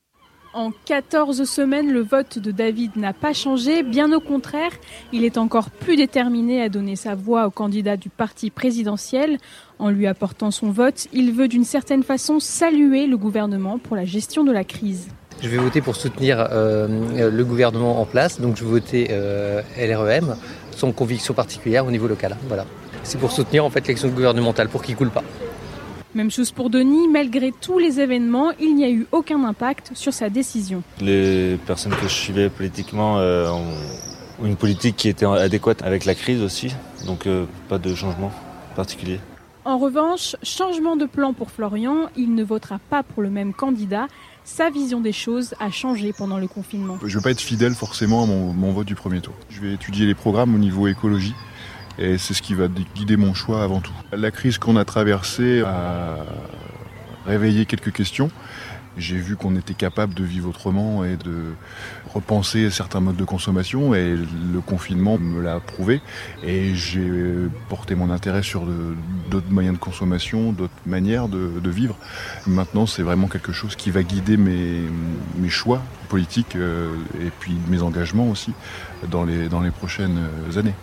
Speaker 16: En 14 semaines, le vote de David n'a pas changé, bien au contraire, il est encore plus déterminé à donner sa voix au candidat du parti présidentiel. En lui apportant son vote, il veut d'une certaine façon saluer le gouvernement pour la gestion de la crise.
Speaker 17: Je vais voter pour soutenir euh, le gouvernement en place, donc je vais voter euh, LREM, sans conviction particulière au niveau local. C'est pour soutenir en fait l'élection gouvernementale, pour qu'il coule pas.
Speaker 16: Même chose pour Denis, malgré tous les événements, il n'y a eu aucun impact sur sa décision.
Speaker 18: Les personnes que je suivais politiquement euh, ont une politique qui était adéquate avec la crise aussi, donc euh, pas de changement particulier.
Speaker 16: En revanche, changement de plan pour Florian, il ne votera pas pour le même candidat. Sa vision des choses a changé pendant le confinement.
Speaker 19: Je ne veux pas être fidèle forcément à mon, mon vote du premier tour. Je vais étudier les programmes au niveau écologie et c'est ce qui va guider mon choix avant tout. La crise qu'on a traversée a réveillé quelques questions. J'ai vu qu'on était capable de vivre autrement et de repenser certains modes de consommation et le confinement me l'a prouvé et j'ai porté mon intérêt sur d'autres moyens de consommation, d'autres manières de, vivre. Maintenant, c'est vraiment quelque chose qui va guider mes, choix politiques euh, et puis mes engagements aussi dans les prochaines années.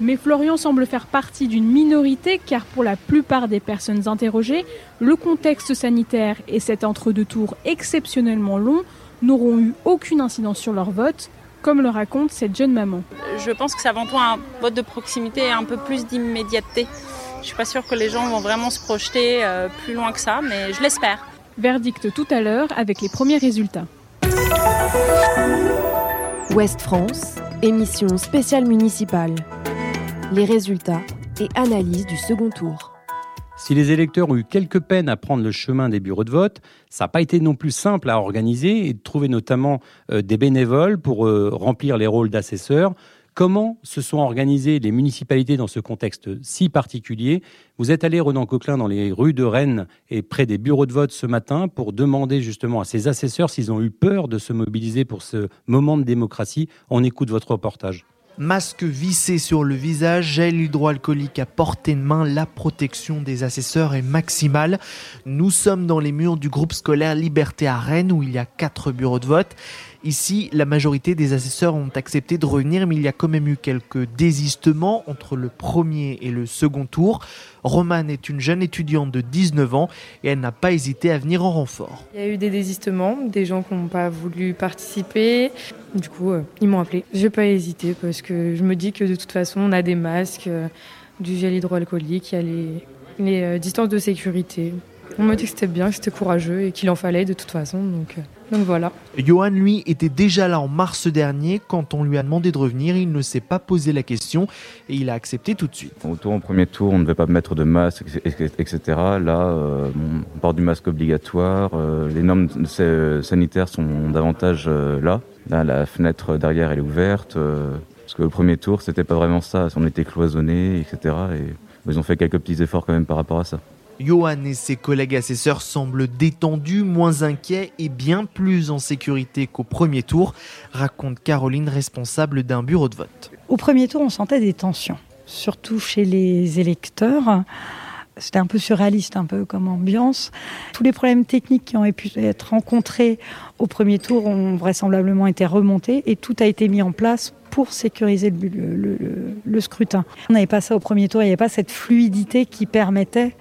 Speaker 16: Mais Florian semble faire partie d'une minorité car pour la plupart des personnes interrogées, le contexte sanitaire et cet entre-deux tours exceptionnellement long n'auront eu aucune incidence sur leur vote, comme le raconte cette jeune maman.
Speaker 20: Je pense que c'est avant tout un vote de proximité et un peu plus d'immédiateté. Je suis pas sûre que les gens vont vraiment se projeter euh, plus loin que ça, mais je l'espère.
Speaker 16: Verdict tout à l'heure avec les premiers résultats.
Speaker 5: Ouest France, émission spéciale municipale les résultats et analyse du second tour.
Speaker 1: Si les électeurs ont eu quelques peines à prendre le chemin des bureaux de vote, ça n'a pas été non plus simple à organiser et de trouver notamment euh, des bénévoles pour euh, remplir les rôles d'assesseurs. Comment se sont organisées les municipalités dans ce contexte si particulier? Vous êtes allé, Renan Coquelin, dans les rues de Rennes et près des bureaux de vote ce matin pour demander justement à ces assesseurs s'ils ont eu peur de se mobiliser pour ce moment de démocratie. On écoute votre reportage.
Speaker 21: Masque vissé sur le visage, gel hydroalcoolique à portée de main, la protection des assesseurs est maximale. Nous sommes dans les murs du groupe scolaire Liberté à Rennes où il y a quatre bureaux de vote. Ici, la majorité des assesseurs ont accepté de revenir, mais il y a quand même eu quelques désistements entre le premier et le second tour. Romane est une jeune étudiante de 19 ans et elle n'a pas hésité à venir en renfort.
Speaker 22: Il y a eu des désistements, des gens qui n'ont pas voulu participer. Du coup, euh, ils m'ont appelé. Je n'ai pas hésité parce que je me dis que de toute façon, on a des masques, euh, du gel hydroalcoolique, il y a les, les euh, distances de sécurité. On m'a dit que c'était bien, que c'était courageux et qu'il en fallait de toute façon. Donc, euh, donc voilà.
Speaker 21: Johan, lui, était déjà là en mars dernier. Quand on lui a demandé de revenir, il ne s'est pas posé la question et il a accepté tout de suite.
Speaker 23: Au tour en premier tour, on ne devait pas mettre de masque, etc. Là, euh, on porte du masque obligatoire. Euh, les normes sanitaires sont davantage euh, là. Là, la fenêtre derrière, elle est ouverte. Euh, parce que le premier tour, c'était pas vraiment ça. On était cloisonnés, etc. Et ils ont fait quelques petits efforts quand même par rapport à ça.
Speaker 21: Johan et ses collègues assesseurs semblent détendus, moins inquiets et bien plus en sécurité qu'au premier tour, raconte Caroline, responsable d'un bureau de vote.
Speaker 24: Au premier tour, on sentait des tensions, surtout chez les électeurs. C'était un peu surréaliste, un peu comme ambiance. Tous les problèmes techniques qui ont pu être rencontrés au premier tour ont vraisemblablement été remontés et tout a été mis en place pour sécuriser le, le, le, le scrutin. On n'avait pas ça au premier tour, il n'y avait pas cette fluidité qui permettait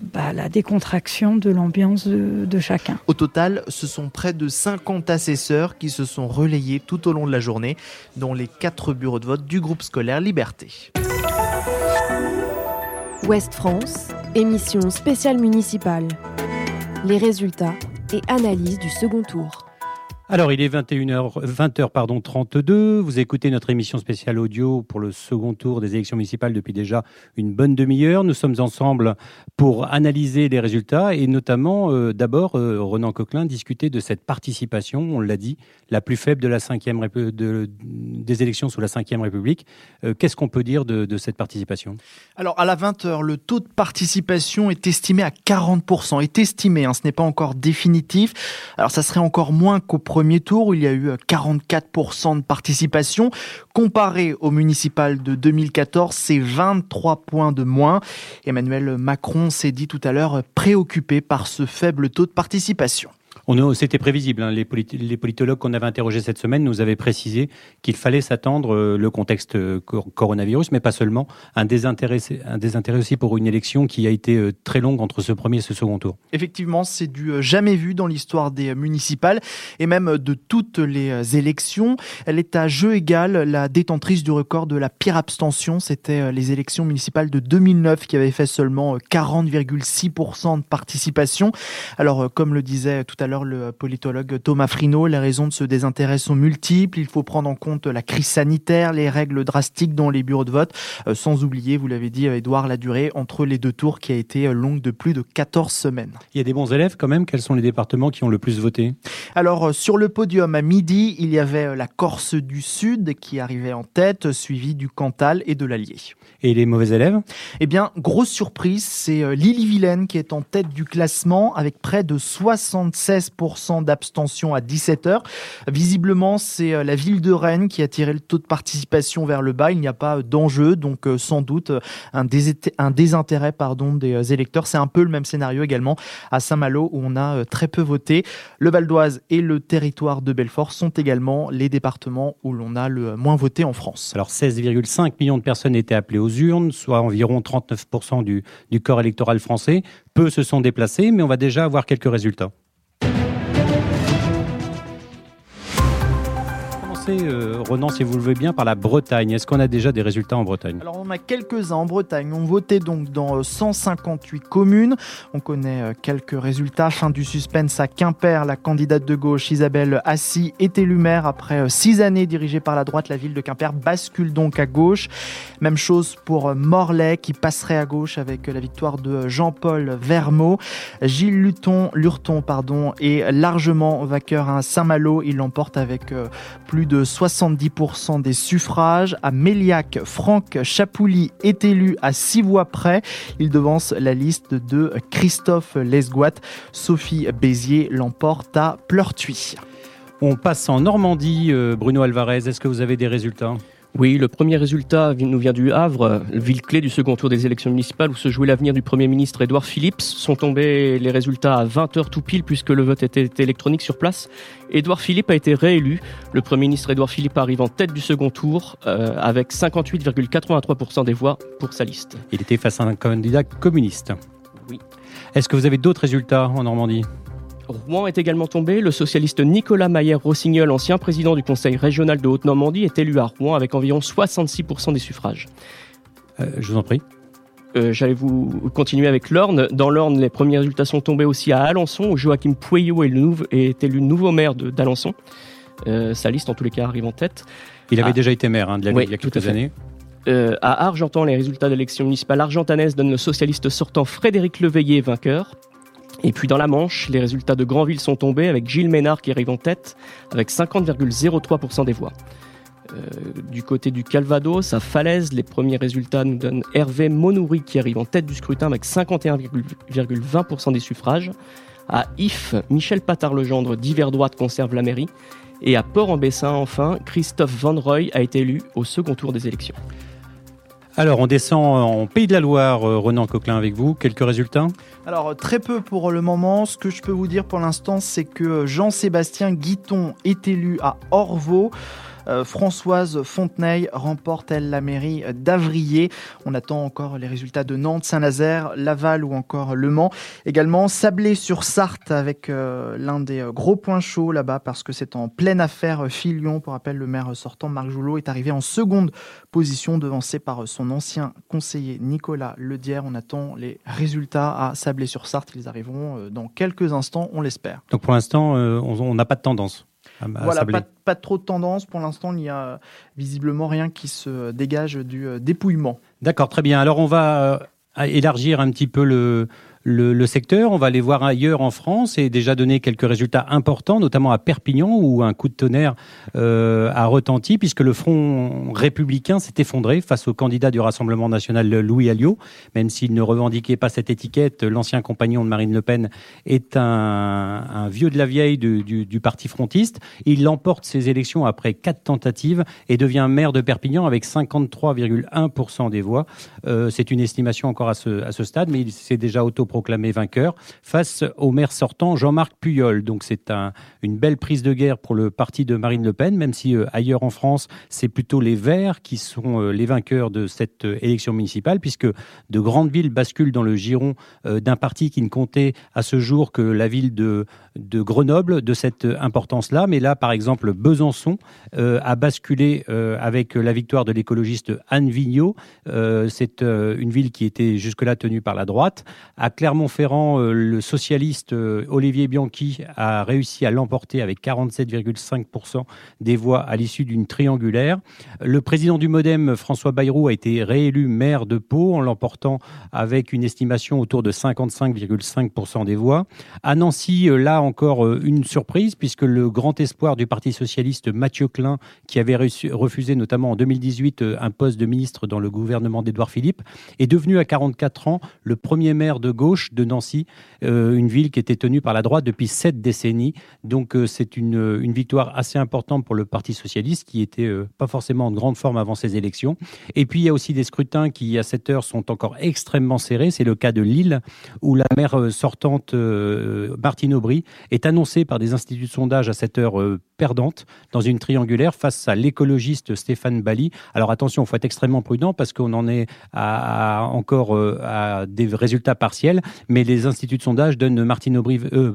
Speaker 24: bah, la décontraction de l'ambiance de, de, chacun.
Speaker 21: Au total, ce sont près de 50 assesseurs qui se sont relayés tout au long de la journée, dont les quatre bureaux de vote du groupe scolaire Liberté.
Speaker 5: Ouest France, émission spéciale municipale. Les résultats et analyse du second tour.
Speaker 1: Alors, il est 21h, 20h pardon, 32. Vous écoutez notre émission spéciale audio pour le second tour des élections municipales depuis déjà une bonne demi-heure. Nous sommes ensemble pour analyser les résultats et notamment, euh, d'abord, euh, Renan Coquelin, discuter de cette participation, on l'a dit, la plus faible de la cinquième de, des élections sous la Ve République. Euh, Qu'est-ce qu'on peut dire de, de, cette participation?
Speaker 21: Alors, à la 20h, le taux de participation est estimé à 40%. Est estimé, hein, ce n'est pas encore définitif. Alors, ça serait encore moins qu'au premier tour il y a eu 44% de participation. Comparé au municipal de 2014, c'est 23 points de moins. Emmanuel Macron s'est dit tout à l'heure préoccupé par ce faible taux de participation.
Speaker 1: C'était prévisible. Hein. Les, polit les, politologues qu'on avait interrogés cette semaine nous avaient précisé qu'il fallait s'attendre, euh, le contexte euh, coronavirus, mais pas seulement, un désintérêt, aussi pour une élection qui a été euh, très longue entre ce premier et ce second tour.
Speaker 21: Effectivement, c'est du jamais vu dans l'histoire des municipales et même de toutes les élections. Elle est à jeu égal la détentrice du record de la pire abstention. C'était les élections municipales de 2009 qui avaient fait seulement 40,6% de participation. Alors, comme le disait tout à à l'heure le politologue Thomas Frino. Les raisons de ce désintérêt sont multiples. Il faut prendre en compte la crise sanitaire, les règles drastiques dans les bureaux de vote, euh, sans oublier, vous l'avez dit, Edouard, la durée entre les deux tours qui a été longue de plus de 14 semaines.
Speaker 1: Il y a des bons élèves quand même. Quels sont les départements qui ont le plus voté?
Speaker 21: Alors, sur le podium à midi, il y avait la Corse du Sud qui arrivait en tête, suivi du Cantal et de l'Allier.
Speaker 1: Et les mauvais élèves?
Speaker 21: Eh bien, grosse surprise, c'est Lille-Vilaine qui est en tête du classement avec près de 76% d'abstention à 17h. Visiblement, c'est la ville de Rennes qui a tiré le taux de participation vers le bas. Il n'y a pas d'enjeu, donc sans doute un, désintérêt des électeurs. C'est un peu le même scénario également à Saint-Malo où on a très peu voté. Le Val d'Oise et le territoire de Belfort sont également les départements où l'on a le moins voté en France.
Speaker 1: Alors 16,5 millions de personnes étaient appelées aux urnes, soit environ 39% du, du corps électoral français. Peu se sont déplacés, mais on va déjà avoir quelques résultats. Euh, Renan, si vous le voulez bien, par la Bretagne. Est-ce qu'on a déjà des résultats en Bretagne?
Speaker 21: Alors, on a quelques-uns en Bretagne. On votait donc dans 158 euh, communes. On connaît euh, quelques résultats. Fin du suspense à Quimper. La candidate de gauche, Isabelle Assy, est élue maire après six années dirigée par la droite. La ville de Quimper bascule donc à gauche. Même chose pour Morlaix, qui passerait à gauche avec la victoire de Jean-Paul Vermeau. Gilles Luton, Lurton pardon, est largement vainqueur à Saint-Malo. Il l'emporte avec plus de 70% des suffrages. À Méliac, Franck Chapouli est élu à six voix près. Il devance la liste de Christophe Lesguat. Sophie Béziers l'emporte à Pleurtuis.
Speaker 1: On passe en Normandie, euh, Bruno Alvarez. Est-ce que vous avez des résultats?
Speaker 25: Oui, le premier résultat nous vient du Havre, ville clé du second tour des élections municipales où se jouait l'avenir du Premier ministre Édouard Philippe. Sont tombés les résultats à 20h tout pile puisque le vote était électronique sur place. Édouard Philippe a été réélu. Le Premier ministre Édouard Philippe arrive en tête du second tour euh, avec 58,83% des voix pour sa liste.
Speaker 1: Il était face à un candidat communiste.
Speaker 25: Oui.
Speaker 1: Est-ce que vous avez d'autres résultats en Normandie?
Speaker 25: Rouen est également tombé. Le socialiste Nicolas Maillère-Rossignol, ancien président du Conseil régional de Haute-Normandie, est élu à Rouen avec environ 66% des suffrages.
Speaker 1: Euh, je vous en prie.
Speaker 25: Euh, j'allais vous continuer avec l'Orne. Dans l'Orne, les premiers résultats sont tombés aussi à Alençon, où Joachim Pouillot est, est, élu nouveau maire d'Alençon. Euh, sa liste, en tous les cas, arrive en tête.
Speaker 1: Il avait ah. déjà été maire hein, de la ville il y a quelques années.
Speaker 25: à Argentan, les résultats d'élection municipale argentanaise donnent le socialiste sortant Frédéric Leveillé vainqueur. Et puis dans la Manche, les résultats de Granville sont tombés avec Gilles Ménard qui arrive en tête avec 50,03% des voix. Euh, du côté du Calvados, à Falaise, les premiers résultats nous donnent Hervé Monoury qui arrive en tête du scrutin avec 51,20% des suffrages. À If, Michel Patard-Legendre d'hiver droite conserve la mairie. Et à Port-en-Bessin, enfin, Christophe Van Roy a été élu au second tour des élections.
Speaker 1: Alors, on descend en Pays de la Loire, euh, Renan Coquelin avec vous. Quelques résultats
Speaker 21: Alors, très peu pour le moment. Ce que je peux vous dire pour l'instant, c'est que Jean-Sébastien Guiton est élu à Orvaux. Euh, Françoise Fontenay remporte, elle, la mairie d'Avrier. On attend encore les résultats de Nantes, Saint-Nazaire, Laval ou encore Le Mans. Également, Sablé-sur-Sarthe avec euh, l'un des euh, gros points chauds là-bas parce que c'est en pleine affaire Filion. Pour rappel, le maire sortant, Marc Joulot, est arrivé en seconde position, devancé par son ancien conseiller Nicolas Ledière. On attend les résultats à Sablé-sur-Sarthe. Ils arriveront dans quelques instants, on l'espère.
Speaker 1: Donc pour l'instant, on n'a pas de tendance
Speaker 21: voilà, pas, trop de tendance. Pour l'instant, il n'y a visiblement rien qui se dégage du euh, dépouillement.
Speaker 1: D'accord, très bien. Alors, on va euh, élargir un petit peu le, le, secteur. On va aller voir ailleurs en France et déjà donner quelques résultats importants, notamment à Perpignan où un coup de tonnerre euh, a retenti puisque le front républicain s'est effondré face au candidat du Rassemblement national Louis Alliot. Même s'il ne revendiquait pas cette étiquette, l'ancien compagnon de Marine Le Pen est un, vieux de la vieille du, parti frontiste. Il l'emporte ses élections après quatre tentatives et devient maire de Perpignan avec 53,1% des voix. Euh, c'est une estimation encore à ce, stade, mais il s'est déjà auto proclamé vainqueur face au maire sortant Jean-Marc Puyol. Donc c'est un, une belle prise de guerre pour le parti de Marine Le Pen, même si euh, ailleurs en France, c'est plutôt les Verts qui sont euh, les vainqueurs de cette euh, élection municipale, puisque de grandes villes basculent dans le giron d'un parti qui ne comptait à ce jour que la ville de, Grenoble de cette importance-là. Mais là, par exemple, Besançon a basculé avec la victoire de l'écologiste Anne Vigneault. c'est une ville qui était jusque-là tenue par la droite. Clermont-Ferrand, le socialiste Olivier Bianchi a réussi à l'emporter avec 47,5% des voix à l'issue d'une triangulaire. Le président du Modem, François Bayrou, a été réélu maire de Pau en l'emportant avec une estimation autour de 55,5% des voix. À Nancy, là encore une surprise puisque le grand espoir du Parti socialiste Mathieu Klein, qui avait refusé notamment en 2018 un poste de ministre dans le gouvernement d'Édouard Philippe, est devenu à 44 ans le premier maire de de Nancy, une ville qui était tenue par la droite depuis sept décennies. Donc c'est une, victoire assez importante pour le Parti socialiste qui était pas forcément en grande forme avant ces élections. Et puis il y a aussi des scrutins qui à cette heure sont encore extrêmement serrés. C'est le cas de Lille où la maire sortante Martine Aubry est annoncée par des instituts de sondage à cette heure perdante dans une triangulaire face à l'écologiste Stéphane Bali. Alors attention, il faut être extrêmement prudent parce qu'on en est à, encore à des résultats partiels, mais les instituts de sondage donnent Martine Aubry euh,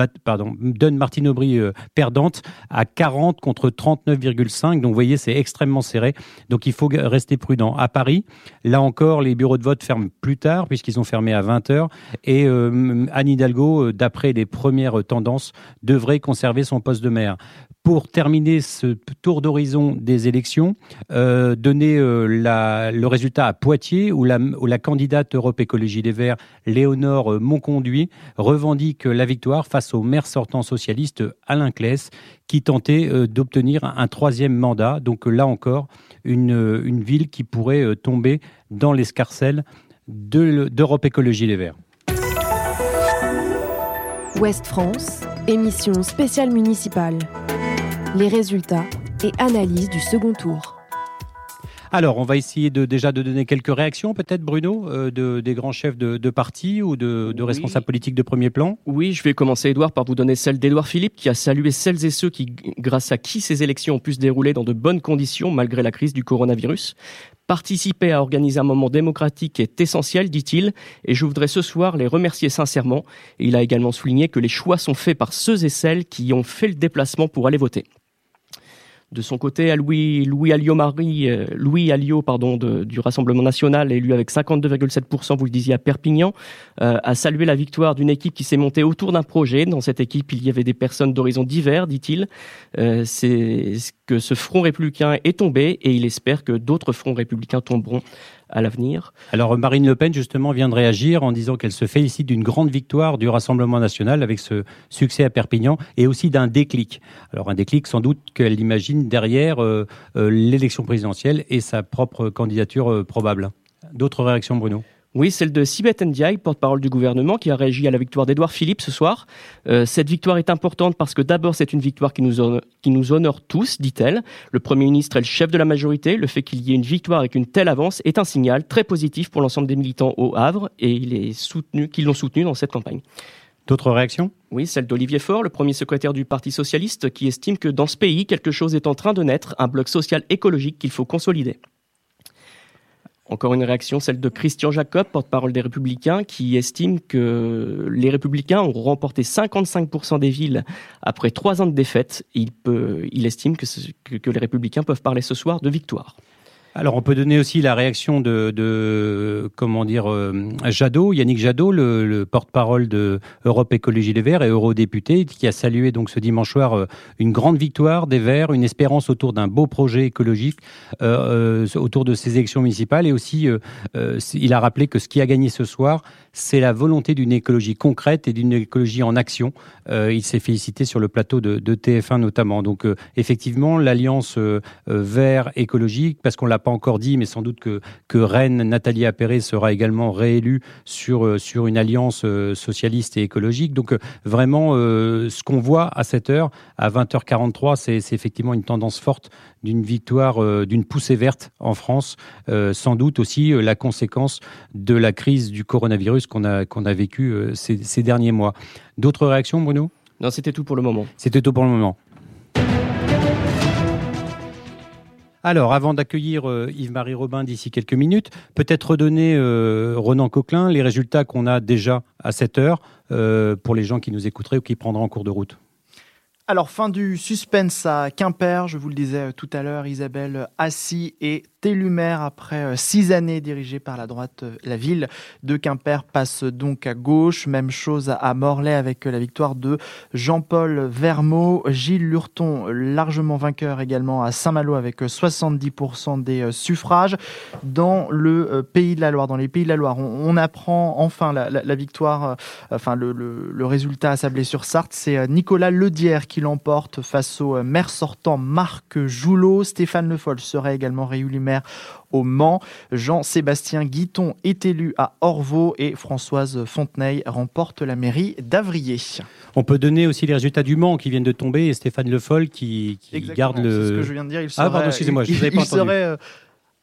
Speaker 1: euh, perdante à 40 contre 39,5. Donc vous voyez, c'est extrêmement serré. Donc il faut rester prudent. À Paris, là encore, les bureaux de vote ferment plus tard puisqu'ils ont fermé à 20h. Et euh, Anne Hidalgo, d'après les premières tendances, devrait conserver son poste de maire pour terminer ce tour d'horizon des élections, euh, donner euh, le résultat à Poitiers, où la, candidate Europe Écologie des Verts, Léonore Monconduit, revendique la victoire face au maire sortant socialiste Alain Claes, qui tentait euh, d'obtenir un troisième mandat. Donc là encore, une, une ville qui pourrait tomber dans l'escarcelle d'Europe Écologie les Verts.
Speaker 5: Ouest France, émission spéciale municipale les résultats et analyse du second tour.
Speaker 1: Alors, on va essayer de, déjà de donner quelques réactions, peut-être, Bruno, euh, de, des grands chefs de, de parti ou de, de responsables politiques de premier plan?
Speaker 25: Oui, je vais commencer, Edouard, par vous donner celle d'Edouard Philippe, qui a salué celles et ceux qui, grâce à qui ces élections ont pu se dérouler dans de bonnes conditions, malgré la crise du coronavirus. Participer à organiser un moment démocratique est essentiel, dit-il, et je voudrais ce soir les remercier sincèrement. Et il a également souligné que les choix sont faits par ceux et celles qui ont fait le déplacement pour aller voter. De son côté, Louis, Alliot, Marie, euh, Louis Alliot pardon, du Rassemblement national, élu avec 52,7%, vous le disiez, à Perpignan, euh, a salué la victoire d'une équipe qui s'est montée autour d'un projet. Dans cette équipe, il y avait des personnes d'horizons divers, dit-il. Euh, C'est que ce front républicain est tombé et il espère que d'autres fronts républicains tomberont à l'avenir.
Speaker 1: Alors Marine Le Pen justement vient de réagir en disant qu'elle se félicite d'une grande victoire du Rassemblement national avec ce succès à Perpignan et aussi d'un déclic. Alors un déclic sans doute qu'elle imagine derrière euh, euh, l'élection présidentielle et sa propre candidature euh, probable. D'autres réactions Bruno?
Speaker 25: Oui, celle de Sibeth Ndiaye, porte-parole du gouvernement, qui a réagi à la victoire d'Edouard Philippe ce soir. Euh, cette victoire est importante parce que d'abord, c'est une victoire qui nous, honore, qui nous honore tous, dit-elle. Le Premier ministre est le chef de la majorité. Le fait qu'il y ait une victoire avec une telle avance est un signal très positif pour l'ensemble des militants au Havre et il est soutenu, qui l'ont soutenu dans cette campagne.
Speaker 1: D'autres réactions?
Speaker 25: Oui, celle d'Olivier Faure, le premier secrétaire du Parti socialiste, qui estime que dans ce pays, quelque chose est en train de naître, un bloc social écologique qu'il faut consolider. Encore une réaction, celle de Christian Jacob, porte-parole des Républicains, qui estime que les Républicains ont remporté 55% des villes après trois ans de défaite. Il, il estime que les Républicains peuvent parler ce soir de victoire.
Speaker 1: Alors, on peut donner aussi la réaction de, de comment dire, euh, Jadot, Yannick Jadot, le, le porte-parole de Europe Écologie Les Verts et eurodéputé, qui a salué donc ce dimanche soir euh, une grande victoire des Verts, une espérance autour d'un beau projet écologique euh, autour de ces élections municipales. Et aussi, il a rappelé que ce qui a gagné ce soir, c'est la volonté d'une écologie concrète et d'une écologie en action. il s'est félicité sur le plateau de, de TF1 notamment. Donc, effectivement, l'alliance vert écologique, parce qu'on l'a pas encore dit, mais sans doute que, que Rennes, Nathalie Appéré sera également réélue sur, euh, sur une alliance euh, socialiste et écologique. Donc euh, vraiment, ce qu'on voit à cette heure, à 20h43, c'est effectivement une tendance forte d'une victoire, d'une poussée verte en France. sans doute aussi la conséquence de la crise du coronavirus qu'on a, qu'on a vécu ces, ces derniers mois. D'autres réactions, Bruno?
Speaker 25: Non, c'était tout pour le moment.
Speaker 1: C'était tout pour le moment. Alors, avant d'accueillir euh, Yves-Marie Robin d'ici quelques minutes, peut-être redonner, euh, Ronan Coquelin, les résultats qu'on a déjà à cette heure euh, pour les gens qui nous écouteraient ou qui prendraient en cours de route.
Speaker 21: Alors, fin du suspense à Quimper, je vous le disais tout à l'heure, Isabelle Assis est élu maire après euh, six années dirigées par la droite. Euh, la ville de Quimper passe donc à gauche. Même chose à Morlaix avec la victoire de Jean-Paul Vermeau. Gilles Lurton, largement vainqueur également à Saint-Malo avec 70% des suffrages. Dans le Pays de la Loire, dans les Pays de la Loire, on, apprend enfin la, victoire, enfin le, le résultat à Sablé-sur-Sarthe. C'est Nicolas Ledière qui l'emporte face au maire sortant Marc Joulot. Stéphane Le Foll serait également réélu maire au Mans. Jean-Sébastien Guiton est élu à Orvaux et Françoise Fontenay remporte la mairie d'Avrier.
Speaker 1: On peut donner aussi les résultats du Mans qui viennent de tomber et Stéphane Le Foll qui, garde le.
Speaker 21: C'est ce que je viens de dire. Il
Speaker 1: ah, pardon, excusez-moi, je vous avais pas entendu.
Speaker 21: Serait,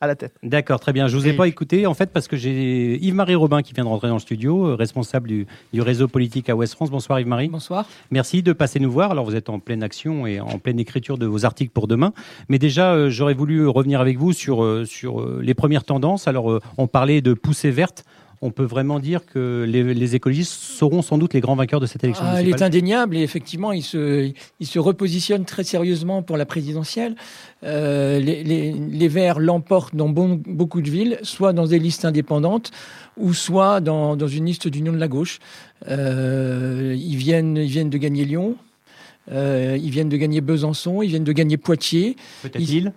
Speaker 21: à la tête.
Speaker 1: D'accord, très bien. Je vous ai pas écouté en fait parce que j'ai Yves-Marie Robin qui vient de rentrer dans le studio, euh, responsable du, réseau politique à Ouest France. Bonsoir Yves-Marie.
Speaker 26: Bonsoir.
Speaker 1: Merci de passer nous voir. Alors vous êtes en pleine action et en pleine écriture de vos articles pour demain. Mais déjà, euh, j'aurais voulu revenir avec vous sur, euh, sur les premières tendances. Alors on parlait de poussée verte on peut vraiment dire que les, écologistes seront sans doute les grands vainqueurs de cette élection
Speaker 26: ah, Elle est indéniable et effectivement, ils se, ils se repositionnent très sérieusement pour la présidentielle. Euh, les, Verts l'emportent dans beaucoup de villes, soit dans des listes indépendantes ou soit dans, une liste d'union de la gauche. Euh, ils, viennent, ils viennent de gagner Lyon, euh, ils viennent de gagner Besançon, ils viennent de gagner Poitiers.
Speaker 1: Peut-être Lille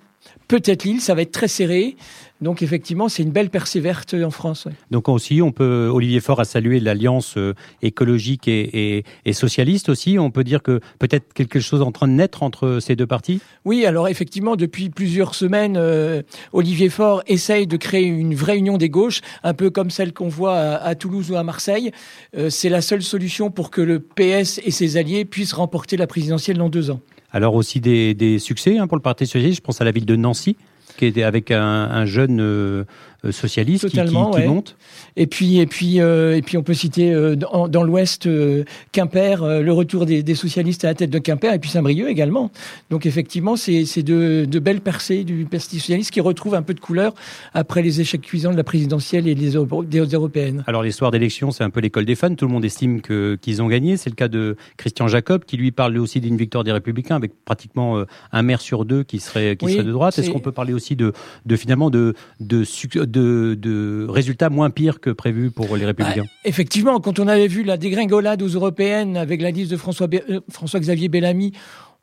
Speaker 26: Peut-être Lille, ça va être très serré. Donc effectivement, c'est une belle percée verte en France.
Speaker 1: Donc aussi, on peut Olivier Faure a salué l'alliance euh, écologique et, socialiste aussi. On peut dire que peut-être quelque chose est en train de naître entre ces deux partis.
Speaker 26: Oui, alors effectivement, depuis plusieurs semaines, euh, Olivier Faure essaye de créer une vraie union des gauches, un peu comme celle qu'on voit à, Toulouse ou à Marseille. Euh, c'est la seule solution pour que le PS et ses alliés puissent remporter la présidentielle dans deux ans.
Speaker 1: Alors aussi des, succès hein, pour le Parti socialiste. Je pense à la ville de Nancy, qui est avec un, jeune euh, socialiste qui, monte.
Speaker 26: Et puis, et puis, euh, et puis, on peut citer euh, dans, l'Ouest Quimper, le retour des, socialistes à la tête de Quimper, et puis Saint-Brieuc également. Donc effectivement, c'est de, de, belles percées du Parti socialiste qui retrouvent un peu de couleur après les échecs cuisants de la présidentielle et des, des européennes.
Speaker 1: Alors l'histoire d'élection, c'est un peu l'école des fans. Tout le monde estime qu'ils ont gagné. C'est le cas de Christian Jacob, qui lui parle aussi d'une victoire des Républicains, avec pratiquement un maire sur deux qui serait, qui serait de droite. Est-ce qu'on peut parler aussi de, de finalement de, de, de de, résultats moins pires que prévu pour les Républicains bah,
Speaker 26: Effectivement, quand on avait vu la dégringolade aux européennes avec la liste de euh, François-Xavier Bellamy,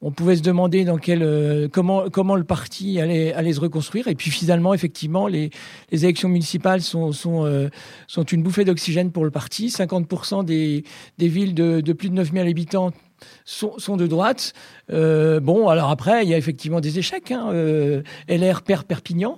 Speaker 26: on pouvait se demander dans euh, comment, comment le parti allait, allait, se reconstruire. Et puis finalement, effectivement, les, les élections municipales sont, sont, euh, sont une bouffée d'oxygène pour le parti. 50% des, des villes de, de plus de 9000 habitants sont, sont, de droite. bon, alors après, il y a effectivement des échecs. Hein. LR perd Perpignan.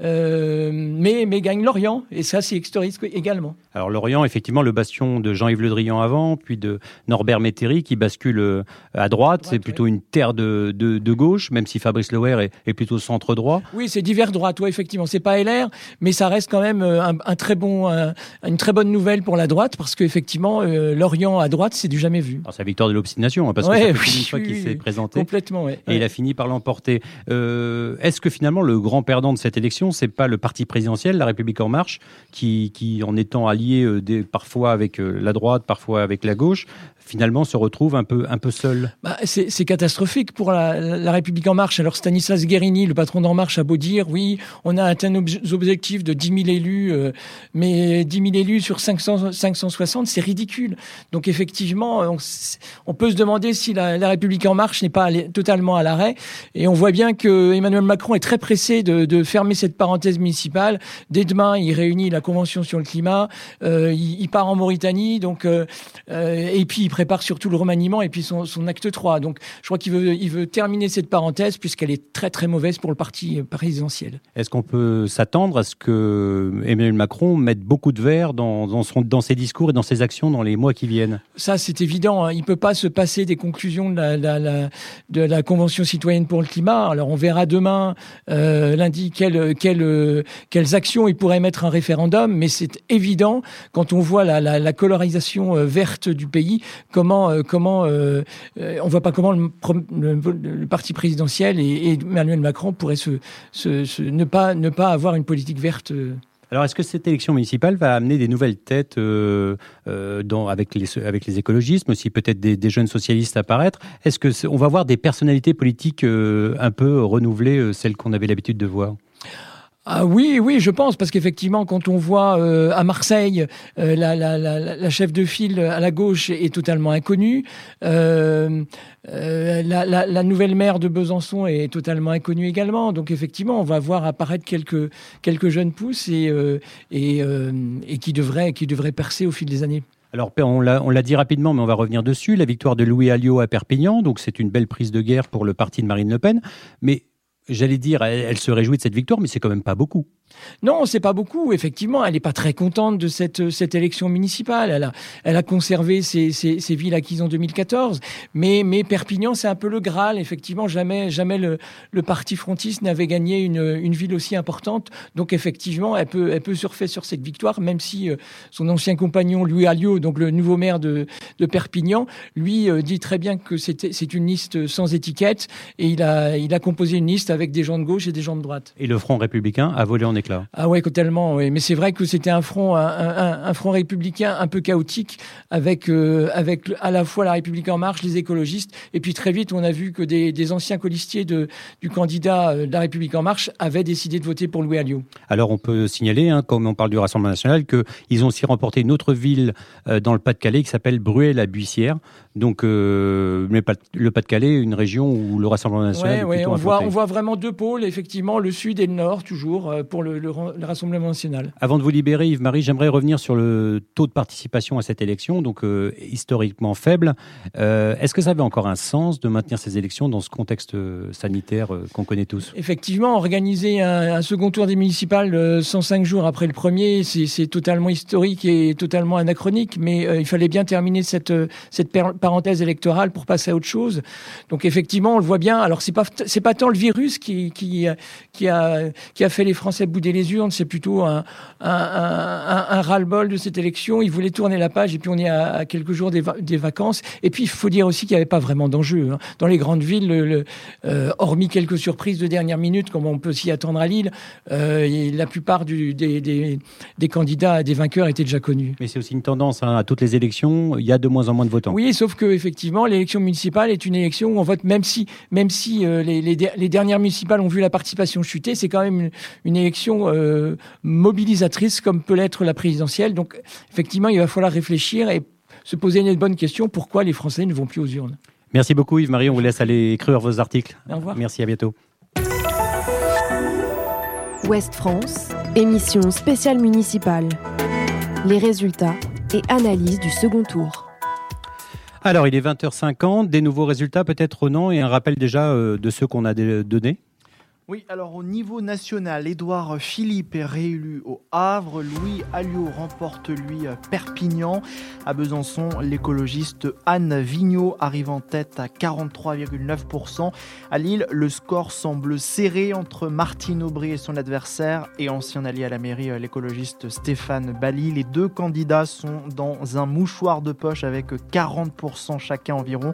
Speaker 26: Euh, mais, mais gagne Lorient. Et ça, c'est historique également.
Speaker 1: Alors Lorient, effectivement, le bastion de Jean-Yves Le Drian avant, puis de Norbert Métairie qui bascule euh, à droite. c'est plutôt une terre de, de, gauche, même si Fabrice Loer est, plutôt centre droit.
Speaker 26: Oui, c'est divers droite, ouais, effectivement. C'est pas LR, mais ça reste quand même euh, un, très bon, une très bonne nouvelle pour la droite, parce qu'effectivement, Lorient à droite, c'est du jamais vu.
Speaker 1: C'est la victoire de l'obstination, hein, parce que c'est une fois qu'il s'est présenté.
Speaker 26: Complètement, Et
Speaker 1: il a fini par l'emporter. Est-ce que finalement, le grand perdant de cette élection, c'est pas le parti présidentiel, la République en marche, qui, qui en étant allié euh, parfois avec euh, la droite, parfois avec la gauche, finalement se retrouve un peu, un peu seul.
Speaker 26: Bah, c'est catastrophique pour la, République En Marche. Alors Stanislas Guérini, le patron d'En Marche, a beau dire, oui, on a atteint nos objectifs de 10 000 élus, euh, mais 10 000 élus sur 500, 560, c'est ridicule. Donc effectivement, on, peut se demander si la, République En Marche n'est pas totalement à l'arrêt. Et on voit bien que Emmanuel Macron est très pressé de, fermer cette parenthèse municipale. Dès demain, il réunit la Convention sur le climat, euh, il, part en Mauritanie, donc, euh, et puis il prépare surtout le remaniement et puis son, acte 3. Donc je crois qu'il veut, il veut terminer cette parenthèse puisqu'elle est très très mauvaise pour le parti présidentiel.
Speaker 1: Est-ce qu'on peut s'attendre à ce que Emmanuel Macron mette beaucoup de verre dans, son, dans ses discours et dans ses actions dans les mois qui viennent?
Speaker 26: Ça c'est évident. Hein. Il ne peut pas se passer des conclusions de la, de la Convention citoyenne pour le climat. Alors on verra demain, euh, lundi, quelles, quelles, quelles actions il pourrait mettre un référendum, mais c'est évident quand on voit la, la colorisation euh, verte du pays comment, euh, comment euh, euh, on voit pas comment le, parti présidentiel et, Emmanuel Macron pourraient ne, pas, avoir une politique verte.
Speaker 1: Alors, est-ce que cette élection municipale va amener des nouvelles têtes avec, les, écologistes, mais aussi peut-être des, jeunes socialistes apparaître Est-ce que on va voir des personnalités politiques un peu renouvelées, celles qu'on avait l'habitude de voir?
Speaker 26: Ah oui, oui, je pense, parce qu'effectivement, quand on voit euh, à Marseille euh, la, chef de file à la gauche est totalement inconnue, euh, la, nouvelle maire de Besançon est totalement inconnue également. Donc effectivement, on va voir apparaître quelques jeunes pousses et qui devraient qui devraient percer au fil des années.
Speaker 1: Alors, on l'a dit rapidement, mais on va revenir dessus. La victoire de Louis Alliot à Perpignan, donc c'est une belle prise de guerre pour le parti de Marine Le Pen. Mais j'allais dire, elle, se réjouit de cette victoire, mais c'est quand même pas beaucoup.
Speaker 26: Non, c'est pas beaucoup. Effectivement, elle n'est pas très contente de cette, cette élection municipale. Elle a, elle a conservé ses, ses, ses villes acquises en 2014, mais, mais Perpignan, c'est un peu le Graal. Effectivement, jamais, jamais le, le parti frontiste n'avait gagné une, une ville aussi importante. Donc, effectivement, elle peut, elle peut surfer sur cette victoire, même si euh, son ancien compagnon Louis Alliot, donc le nouveau maire de, de Perpignan, lui euh, dit très bien que c'est une liste sans étiquette et il a, il a composé une liste avec des gens de gauche et des gens de droite.
Speaker 1: Et le Front républicain a volé en
Speaker 26: Ah ouais, tellement. Oui. Mais c'est vrai que c'était un front, un, front républicain un peu chaotique, avec euh, avec à la fois la République en marche, les écologistes, et puis très vite on a vu que des, anciens colistiers de, du candidat euh, de la République en marche avaient décidé de voter pour Louis Alliot.
Speaker 1: Alors on peut signaler, hein, comme on parle du Rassemblement national, qu'ils ont aussi remporté une autre ville euh, dans le Pas-de-Calais qui s'appelle Bruay-la-Buissière. Donc le Pas-de-Calais, une région où le Rassemblement national.
Speaker 26: Ouais, on voit on voit vraiment deux pôles, effectivement, le sud et le nord, toujours, pour le, Rassemblement national.
Speaker 1: Avant de vous libérer, Yves-Marie, j'aimerais revenir sur le taux de participation à cette élection, donc euh, historiquement faible. Euh, est-ce que ça avait encore un sens de maintenir ces élections dans ce contexte sanitaire qu'on connaît tous?
Speaker 26: Effectivement, organiser un, second tour des municipales 105 jours après le premier, c'est totalement historique et totalement anachronique, mais il fallait bien terminer cette, cette parenthèse électorale pour passer à autre chose. Donc effectivement, on le voit bien. Alors c'est pas c'est pas tant le virus qui, qui, qui, a, qui a fait les Français bouder les urnes, c'est plutôt un, un, un, un ras-le-bol de cette élection. Ils voulaient tourner la page et puis on est à, quelques jours des, des, vacances. Et puis il faut dire aussi qu'il n'y avait pas vraiment d'enjeu. Hein. Dans les grandes villes, le, euh, hormis quelques surprises de dernière minute, comme on peut s'y attendre à Lille, euh, la plupart du, des, des, des, candidats, des vainqueurs étaient déjà connus.
Speaker 1: Mais c'est aussi une tendance hein, à toutes les élections, il y a de moins en moins de votants.
Speaker 26: Oui, sauf que effectivement, l'élection municipale est une élection où on vote même si, même si euh, les, les, les dernières municipales ont vu la participation chuter, c'est quand même une, élection euh, mobilisatrice comme peut l'être la présidentielle. Donc effectivement, il va falloir réfléchir et se poser une bonne question pourquoi les Français ne vont plus aux urnes?
Speaker 1: Merci beaucoup Yves-Marie, on vous laisse aller écrire vos articles.
Speaker 26: Au revoir.
Speaker 1: Merci, à bientôt.
Speaker 5: Ouest France, émission spéciale municipale. Les résultats et analyse du second tour.
Speaker 1: Alors, il est 20h50, des nouveaux résultats peut-être non? Et un rappel déjà euh, de ceux qu'on a donnés
Speaker 21: oui, alors au niveau national, Édouard Philippe est réélu au Havre, Louis Alliot remporte lui Perpignan. À Besançon, l'écologiste Anne Vigneault arrive en tête à 43,9%. À Lille, le score semble serré entre Martine Aubry et son adversaire et ancien allié à la mairie, l'écologiste Stéphane Bali. Les deux candidats sont dans un mouchoir de poche avec 40% chacun environ.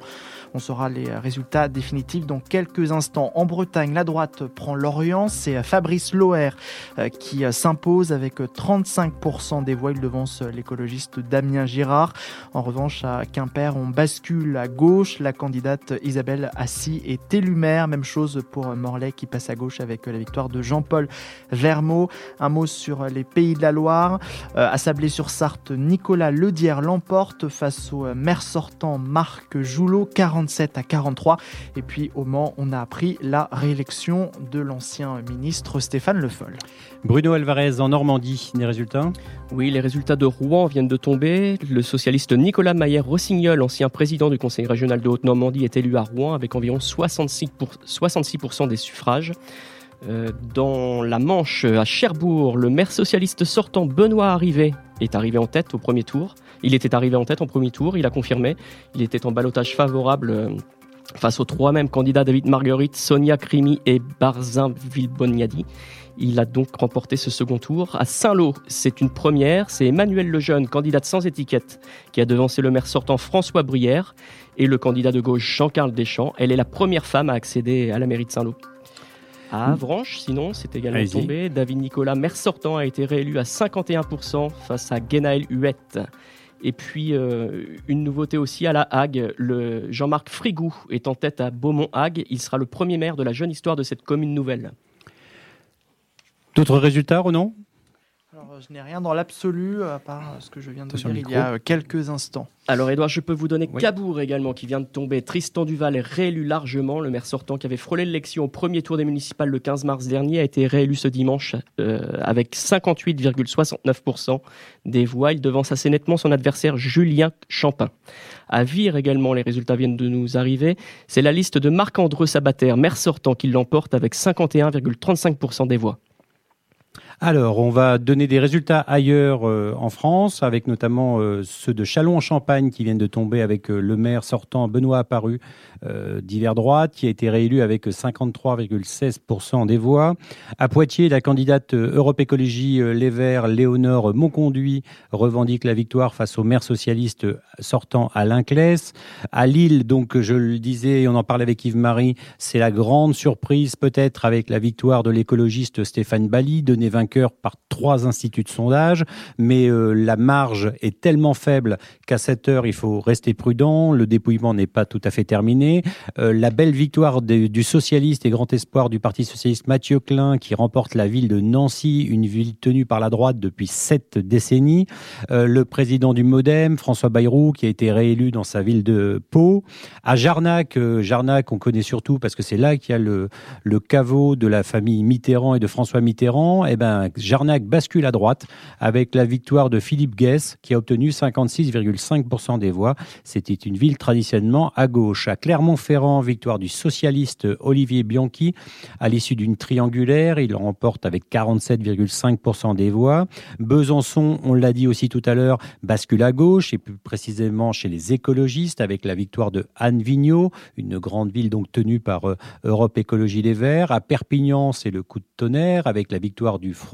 Speaker 21: On saura les résultats définitifs dans quelques instants. En Bretagne, la droite Lorient. C'est Fabrice Loher euh, qui euh, s'impose avec 35% des voix. Il devance euh, l'écologiste Damien Girard. En revanche, à Quimper, on bascule à gauche. La candidate Isabelle Assy est élue maire. Même chose pour Morlaix qui passe à gauche avec la victoire de Jean-Paul Vermeau. Un mot sur les Pays de la Loire. À Sablé-sur-Sarthe, Nicolas Ledière l'emporte face au maire sortant Marc Joulot, 47 à 43. Et puis au Mans, on a appris la réélection de l'ancien ministre Stéphane Le Foll.
Speaker 1: Bruno Alvarez en Normandie, les résultats?
Speaker 25: Oui, les résultats de Rouen viennent de tomber. Le socialiste Nicolas Maillère-Rossignol, ancien président du Conseil régional de Haute-Normandie, est élu à Rouen avec environ 66%, pour, 66 des suffrages. Euh, dans la Manche, à Cherbourg, le maire socialiste sortant Benoît Arrivé est arrivé en tête au premier tour. Il était arrivé en tête en premier tour, il a confirmé. Il était en balotage favorable euh, face aux trois mêmes candidats David Marguerite, Sonia Crimi et Barzin Villebognadi. Il a donc remporté ce second tour. À Saint-Lô, c'est une première. C'est Emmanuel Lejeune, candidate sans étiquette, qui a devancé le maire sortant François Bruyère et le candidat de gauche Jean-Carl Deschamps. Elle est la première femme à accéder à la mairie de Saint-Lô. À Avranches, sinon, c'est également tombé. David Nicolas, maire sortant, a été réélu à 51% face à Genaël Huette. Et puis, euh, une nouveauté aussi à la Hague, le Jean-Marc Frigou est en tête à Beaumont-Hague. Il sera le premier maire de la jeune histoire de cette commune nouvelle.
Speaker 1: D'autres résultats, Renan
Speaker 21: je n'ai rien dans l'absolu, à part ce que je viens de dire il y a euh, quelques instants.
Speaker 25: Alors Edouard, je peux vous donner
Speaker 1: Oui.
Speaker 25: Cabourg également qui vient de tomber. Tristan Duval est réélu largement. Le maire sortant qui avait frôlé l'élection au premier tour des municipales le 15 mars dernier a été réélu ce dimanche euh, avec 58,69% des voix. Il devance assez nettement son adversaire Julien Champin. À Vire également, les résultats viennent de nous arriver. C'est la liste de Marc-André Sabater, maire sortant, qui l'emporte avec 51,35% des voix.
Speaker 1: Alors, on va donner des résultats ailleurs euh, en France, avec notamment euh, ceux de Châlons-en-Champagne qui viennent de tomber avec euh, le maire sortant Benoît Apparu d'hiver droite, qui a été réélu avec 53,16% des voix. À Poitiers, la candidate Europe Écologie Les Verts, Léonore Monconduit, revendique la victoire face au maire socialiste sortant Alain Claes. À Lille, donc, je le disais, on en parlait avec Yves-Marie, c'est la grande surprise peut-être avec la victoire de l'écologiste Stéphane Bali, donné vainqueur par trois instituts de sondage, mais euh, la marge est tellement faible qu'à cette heure, il faut rester prudent. Le dépouillement n'est pas tout à fait terminé. Euh, la belle victoire du socialiste et grand espoir du Parti socialiste Mathieu Klein, qui remporte la ville de Nancy, une ville tenue par la droite depuis sept décennies. Euh, le président du MoDem, François Bayrou, qui a été réélu dans sa ville de Pau. À Jarnac, Jarnac, on connaît surtout parce que c'est là qu'il y a le, le caveau de la famille Mitterrand et de François Mitterrand. Eh ben, Jarnac bascule à droite avec la victoire de Philippe Guess, qui a obtenu 56,5% des voix. C'était une ville traditionnellement à gauche. À Clermont-Ferrand, victoire du socialiste Olivier Bianchi à l'issue d'une triangulaire. Il remporte avec 47,5% des voix. Besançon, on l'a dit aussi tout à l'heure, bascule à gauche et plus précisément chez les écologistes avec la victoire de Anne Vigneault, une grande ville donc tenue par euh, Europe Écologie Les Verts. À Perpignan, c'est le coup de tonnerre avec la victoire du Front,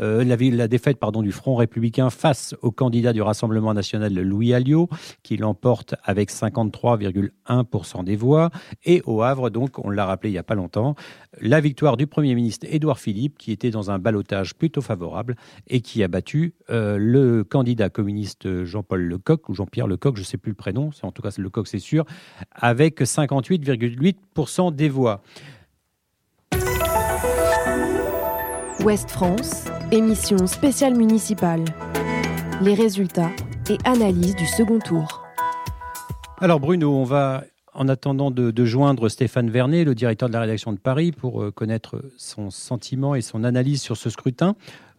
Speaker 1: euh, la, défaite du Front républicain face au candidat du Rassemblement national Louis Alliot, qui l'emporte avec 53,1% des voix. Et au Havre, donc, on l'a rappelé il n'y a pas longtemps, la victoire du Premier ministre Édouard Philippe, qui était dans un ballottage plutôt favorable et qui a battu euh, le candidat communiste Jean-Paul Lecoq, ou Jean-Pierre Lecoq, je ne sais plus le prénom, en tout cas Lecoq, c'est sûr, avec 58,8% des voix.
Speaker 5: Ouest France, émission spéciale municipale. Les résultats et analyse du second tour.
Speaker 1: Alors Bruno, on va, en attendant de, joindre Stéphane Vernet, le directeur de la rédaction de Paris, pour euh, connaître son sentiment et son analyse sur ce scrutin,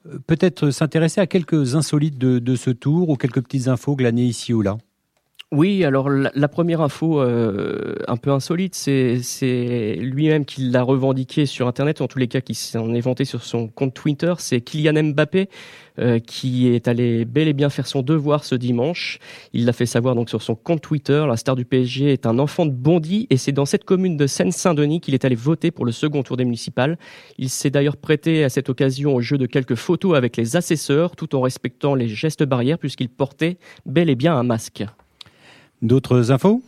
Speaker 1: euh, peut-être s'intéresser à quelques insolites de ce tour ou quelques petites infos glanées ici ou là.
Speaker 25: Oui, alors la, première info euh, un peu insolite, c'est c'est lui-même qui l'a revendiqué sur Internet, en tous les cas qui s'en est vanté sur son compte Twitter, c'est Kylian Mbappé euh, qui est allé bel et bien faire son devoir ce dimanche. Il l'a fait savoir donc sur son compte Twitter. La star du PSG est un enfant de Bondy et c'est dans cette commune de Seine-Saint-Denis qu'il est allé voter pour le second tour des municipales. Il s'est d'ailleurs prêté à cette occasion au jeu de quelques photos avec les assesseurs tout en respectant les gestes barrières puisqu'il portait bel et bien un masque.
Speaker 1: D'autres infos?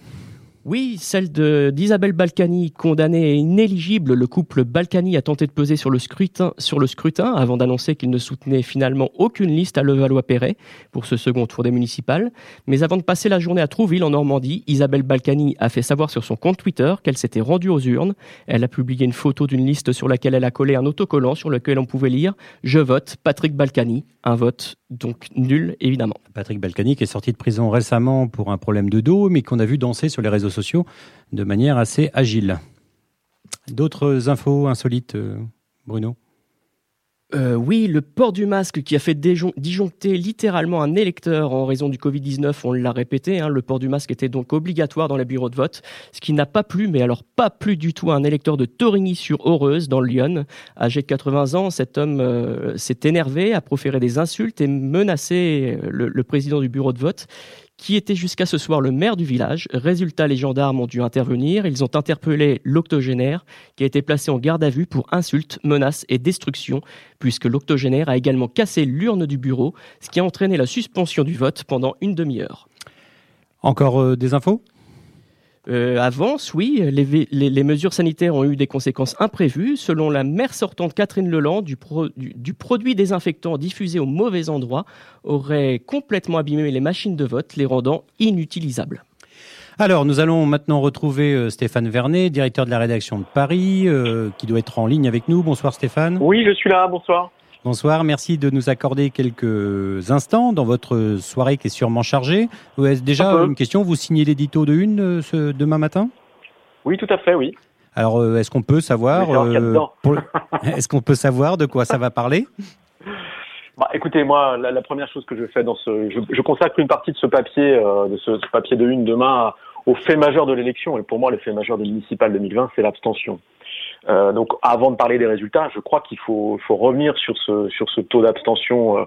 Speaker 25: Oui, celle d'Isabelle Balkany, condamnée et inéligible. Le couple Balkany a tenté de peser sur le scrutin, sur le scrutin avant d'annoncer qu'il ne soutenait finalement aucune liste à Levallois-Perret pour ce second tour des municipales. Mais avant de passer la journée à Trouville, en Normandie, Isabelle Balkany a fait savoir sur son compte Twitter qu'elle s'était rendue aux urnes. Elle a publié une photo d'une liste sur laquelle elle a collé un autocollant sur lequel on pouvait lire « Je vote Patrick Balkany ». Un vote donc nul, évidemment.
Speaker 1: Patrick Balkany qui est sorti de prison récemment pour un problème de dos, mais qu'on a vu danser sur les réseaux sociaux de manière assez agile. D'autres infos insolites, euh, Bruno?
Speaker 25: Euh, oui, le port du masque qui a fait disjoncter littéralement un électeur en raison du Covid-19, on l'a répété, hein, le port du masque était donc obligatoire dans les bureaux de vote, ce qui n'a pas plu, mais alors pas plu du tout à un électeur de Torigny-sur-Aureuse, dans Lyon. Âgé de 80 ans, cet homme euh, s'est énervé, a proféré des insultes et menacé euh, le président du bureau de vote qui était jusqu'à ce soir le maire du village. Résultat, les gendarmes ont dû intervenir. Ils ont interpellé l'octogénaire qui a été placé en garde à vue pour insultes, menaces et destruction, puisque l'octogénaire a également cassé l'urne du bureau, ce qui a entraîné la suspension du vote pendant une demi-heure.
Speaker 1: Encore euh, des infos?
Speaker 25: Euh, avance, oui, les, vé- les- les mesures sanitaires ont eu des conséquences imprévues. Selon la maire sortante Catherine Leland, du, pro- du- du produit désinfectant diffusé au mauvais endroit aurait complètement abîmé les machines de vote, les rendant inutilisables.
Speaker 1: Alors, nous allons maintenant retrouver euh, Stéphane Vernet, directeur de la rédaction de Paris, euh, qui doit être en ligne avec nous. Bonsoir Stéphane.
Speaker 27: Oui, je suis là, bonsoir.
Speaker 1: Bonsoir, merci de nous accorder quelques instants dans votre soirée qui est sûrement chargée. Ouais, déjà, une question, vous signez l'édito de une euh, ce, demain matin?
Speaker 27: Oui, tout à fait, oui.
Speaker 1: Alors, euh, est-ce qu'on peut savoir euh, pour- Est-ce qu'on peut savoir de quoi ça va parler?
Speaker 27: Bah, écoutez, moi, la, la première chose que je fais dans ce, je, je consacre une partie de ce papier, euh, de ce, ce papier de une demain, au fait majeur de l'élection. Et pour moi, le fait majeur de municipal 2020, c'est l'abstention. Euh, donc, avant de parler des résultats, je crois qu'il faut, faut revenir sur ce, sur ce taux d'abstention euh,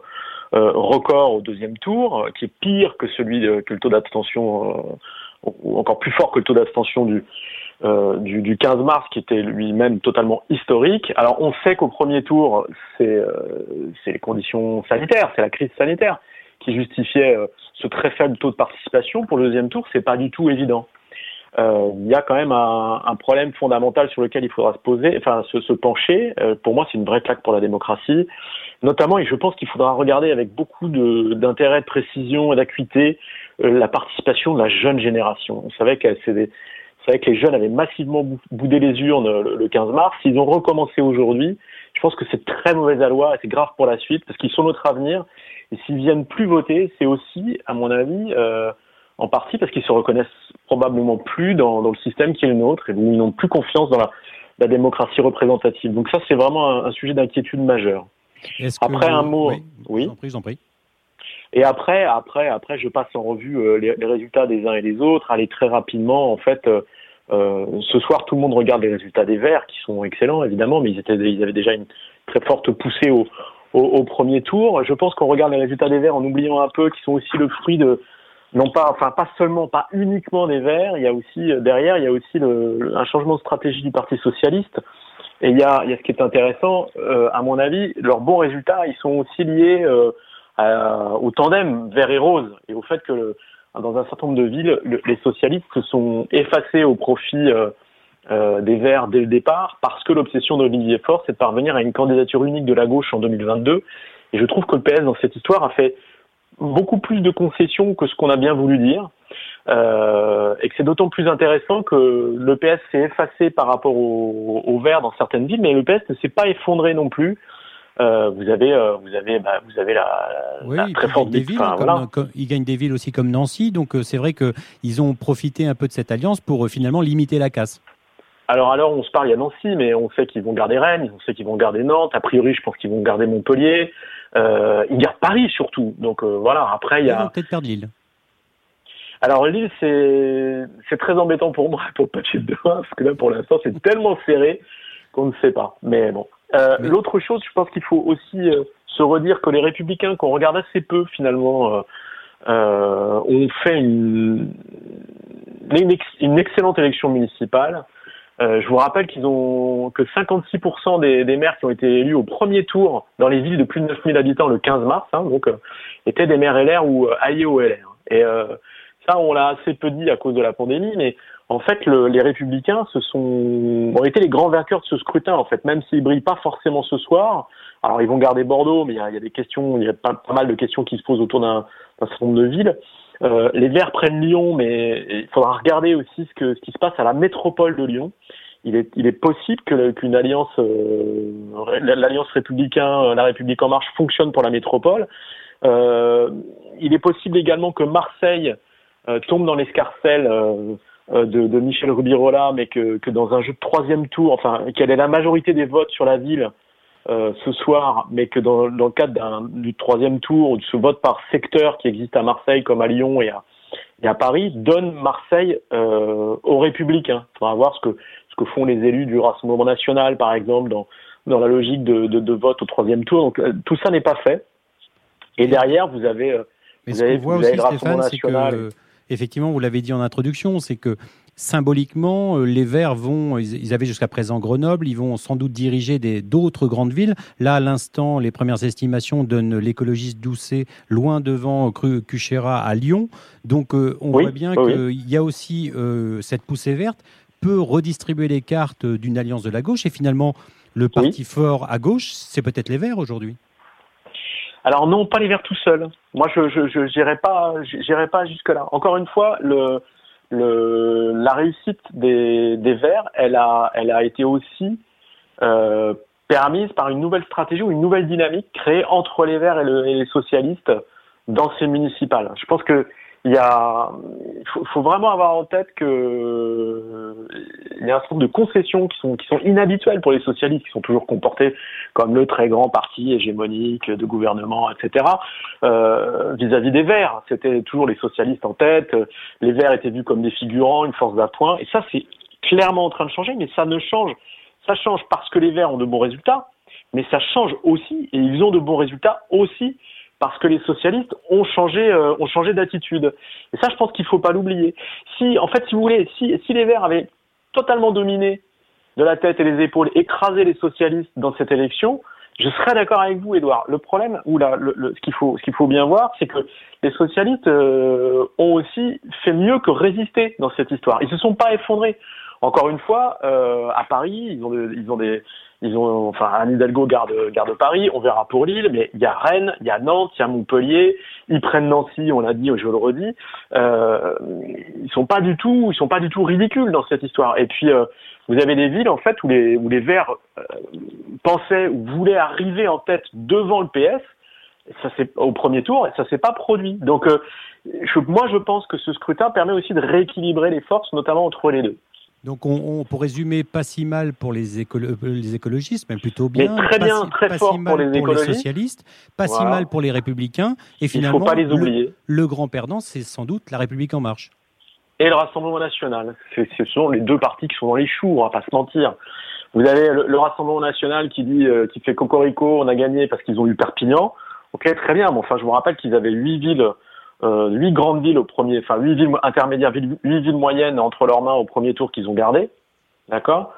Speaker 27: euh, record au deuxième tour, euh, qui est pire que celui de- que le taux d'abstention, ou encore plus fort que le taux d'abstention du, euh, du, du 15 mars, qui était lui-même totalement historique. Alors, on sait qu'au premier tour, c'est euh, les conditions sanitaires, c'est la crise sanitaire qui justifiait ce très faible taux de participation. Pour le deuxième tour, c'est pas du tout évident. Euh, Il y a quand même un, un problème fondamental sur lequel il faudra se poser, enfin se, se pencher. Euh, pour moi, c'est une vraie claque pour la démocratie, notamment, et je pense qu'il faudra regarder avec beaucoup d'intérêt, de, précision et d'acuité euh, la participation de la jeune génération. On savait que c'est c'est vrai que les jeunes avaient massivement bou- boudé les urnes euh, le, le 15 mars. Ils ont recommencé aujourd'hui. Je pense que c'est très mauvaise loi et c'est grave pour la suite parce qu'ils sont notre avenir. Et s'ils viennent plus voter, c'est aussi, à mon avis, euh, en partie parce qu'ils se reconnaissent probablement plus dans, dans le système qui est le nôtre et où ils n'ont plus confiance dans la, la démocratie représentative. Donc ça, c'est vraiment un, un sujet d'inquiétude majeur.
Speaker 1: Est-ce que
Speaker 27: Après
Speaker 1: vous-
Speaker 27: un mot,
Speaker 1: Oui,
Speaker 27: oui.
Speaker 1: je vous en prie, je vous en prie.
Speaker 27: Et après, après, après, je passe en revue euh, les, les résultats des uns et des autres. Aller très rapidement, en fait, euh, euh, ce soir, tout le monde regarde les résultats des Verts, qui sont excellents évidemment, mais ils étaient, ils avaient déjà une très forte poussée au, au, au premier tour. Je pense qu'on regarde les résultats des Verts en oubliant un peu qu'ils sont aussi le fruit de non pas, enfin pas seulement, pas uniquement des Verts. Il y a aussi euh, derrière, il y a aussi le, un changement de stratégie du Parti socialiste. Et il y a, il y a ce qui est intéressant, euh, à mon avis, leurs bons résultats, ils sont aussi liés euh, à- au tandem vert et rose et au fait que le- dans un certain nombre de villes, le- les socialistes se sont effacés au profit euh, euh, des Verts dès le départ parce que l'obsession d'Olivier Faure, c'est de parvenir à une candidature unique de la gauche en 2022. Et je trouve que le PS, dans cette histoire, a fait beaucoup plus de concessions que ce qu'on a bien voulu dire. Euh, et que c'est d'autant plus intéressant que le PS s'est effacé par rapport au, au Vert dans certaines villes, mais le PS ne s'est pas effondré non plus. Euh, vous avez, euh, vous avez, bah, vous avez la,
Speaker 1: Oui,
Speaker 27: la très forte
Speaker 1: des villes,
Speaker 27: enfin,
Speaker 1: comme-
Speaker 27: voilà.
Speaker 1: comme- ils gagnent des villes aussi comme Nancy, donc c'est vrai qu'ils ont profité un peu de cette alliance pour finalement limiter la casse.
Speaker 27: Alors alors on se parle, il y a Nancy, mais on sait qu'ils vont garder Rennes, on sait qu'ils vont garder Nantes. A priori, je pense qu'ils vont garder Montpellier. Euh, ils gardent Paris surtout. Donc euh, voilà. Après, il y a.
Speaker 1: peut-être perdre Lille.
Speaker 27: Alors Lille, c'est c'est très embêtant pour moi pour pas de parce que là pour l'instant c'est tellement serré qu'on ne sait pas. Mais bon. Euh, L'autre chose, je pense qu'il faut aussi euh, se redire que les Républicains, qu'on regarde assez peu finalement, euh, euh, ont fait une, une, ex- une excellente élection municipale. Euh, je vous rappelle qu'ils ont que 56% des, des maires qui ont été élus au premier tour dans les villes de plus de 9000 habitants le 15 mars, hein, donc euh, étaient des maires LR ou euh, alliés au LR. Et euh, ça, on l'a assez peu dit à cause de la pandémie, mais en fait, le- les Républicains se sont ont été les grands vainqueurs de ce scrutin. En fait, même s'ils brillent pas forcément ce soir. Alors, ils vont garder Bordeaux, mais il y a, y a des questions, il y a pas, pas mal de questions qui se posent autour d'un certain nombre de villes. Euh, les Verts prennent Lyon, mais il faudra regarder aussi ce, que, ce qui se passe à la métropole de Lyon. Il est, il est possible que qu'une alliance, euh, l'alliance républicain, euh, la République en marche fonctionne pour la métropole. Euh, il est possible également que Marseille euh, tombe dans l'escarcelle de, de Michel Rubirola, mais que, que dans un jeu de troisième tour, enfin, quelle est la majorité des votes sur la ville euh, ce soir, mais que dans, dans le cadre du troisième tour, de ce vote par secteur qui existe à Marseille comme à Lyon et à, et à Paris, donne Marseille euh, aux Républicains. Il faudra voir ce que, ce que font les élus du Rassemblement national, par exemple, dans, dans la logique de, de, de vote au troisième tour. Donc euh, tout ça n'est pas fait. Et derrière, vous avez, vous avez, vous avez le Rassemblement
Speaker 1: que,
Speaker 27: national.
Speaker 1: euh, effectivement, vous l'avez dit en introduction, c'est que symboliquement, euh, les Verts vont, ils avaient jusqu'à présent Grenoble, ils vont sans doute diriger d'autres grandes villes. Là, à l'instant, les premières estimations donnent l'écologiste Doucet loin devant Cuchera à Lyon. Donc, euh, on
Speaker 27: Oui,
Speaker 1: voit bien
Speaker 27: oui,
Speaker 1: qu'il y a aussi euh, cette poussée verte peut redistribuer les cartes d'une alliance de la gauche et finalement le parti fort à gauche, c'est peut-être les Verts aujourd'hui.
Speaker 27: Alors non, pas les Verts tout seuls. Moi, je je je j'irai pas j'irai pas jusque là. Encore une fois, le le, la réussite des, Verts, elle a, elle a été aussi euh, permise par une nouvelle stratégie ou une nouvelle dynamique créée entre les Verts et, et les socialistes dans ces municipales. Je pense que il y a, faut, faut, vraiment avoir en tête que il y a un certain nombre de concessions qui sont qui sont inhabituelles pour les socialistes, qui sont toujours comportés comme le très grand parti hégémonique de gouvernement, etc. Euh, vis-à-vis -vis des Verts, c'était toujours les socialistes en tête. Les Verts étaient vus comme des figurants, une force d'appoint, et ça c'est clairement en train de changer, mais ça ne change. Ça change parce que les Verts ont de bons résultats, mais ça change aussi, et ils ont de bons résultats aussi parce que les socialistes ont changé, euh, ont changé d'attitude. Et ça, je pense qu'il faut pas l'oublier. Si, en fait, si vous voulez, si, les Verts avaient totalement dominé de la tête et les épaules, écrasé les socialistes dans cette élection, je serais d'accord avec vous, Edouard. Le problème, ou là, ce qu'il faut, ce faut bien voir, c'est que les socialistes euh, ont aussi fait mieux que résister dans cette histoire. Ils se sont pas effondrés. Encore une fois, euh, à Paris, ils ont, de, ils ont des, ils ont, enfin, Anne Hidalgo garde, garde Paris, on verra pour Lille, mais il y a Rennes, il y a Nantes, il y a Montpellier, ils prennent Nancy, on l'a dit, je le redis. Euh, ils sont pas du tout, ils sont pas du tout ridicules dans cette histoire. Et puis, euh, vous avez des villes, en fait, où les, où les Verts euh, pensaient ou voulaient arriver en tête devant le PS, ça c'est au premier tour, et ça s'est pas produit. Donc, euh, je, moi, je pense que ce scrutin permet aussi de rééquilibrer les forces, notamment entre les deux.
Speaker 1: Donc, on, on, pour résumer, pas si mal pour les, écolo les écologistes, même plutôt bien.
Speaker 27: Mais très
Speaker 1: pas
Speaker 27: bien,
Speaker 1: si,
Speaker 27: très
Speaker 1: pas
Speaker 27: fort
Speaker 1: si mal
Speaker 27: pour les
Speaker 1: socialistes, pas
Speaker 27: Voilà.
Speaker 1: si mal pour les républicains. Et finalement,
Speaker 27: faut pas les
Speaker 1: le-
Speaker 27: oublier.
Speaker 1: Le, grand perdant, c'est sans doute la République en marche.
Speaker 27: et le Rassemblement national. Ce sont les deux partis qui sont dans les choux, on va pas se mentir. Vous avez le, le Rassemblement national qui dit, euh, qui fait cocorico, on a gagné parce qu'ils ont eu Perpignan. Ok, très bien. Mais enfin, je vous rappelle qu'ils avaient huit villes, euh, huit grandes villes au premier, enfin huit villes intermédiaires, huit huit villes moyennes entre leurs mains au premier tour qu'ils ont gardé. D'accord?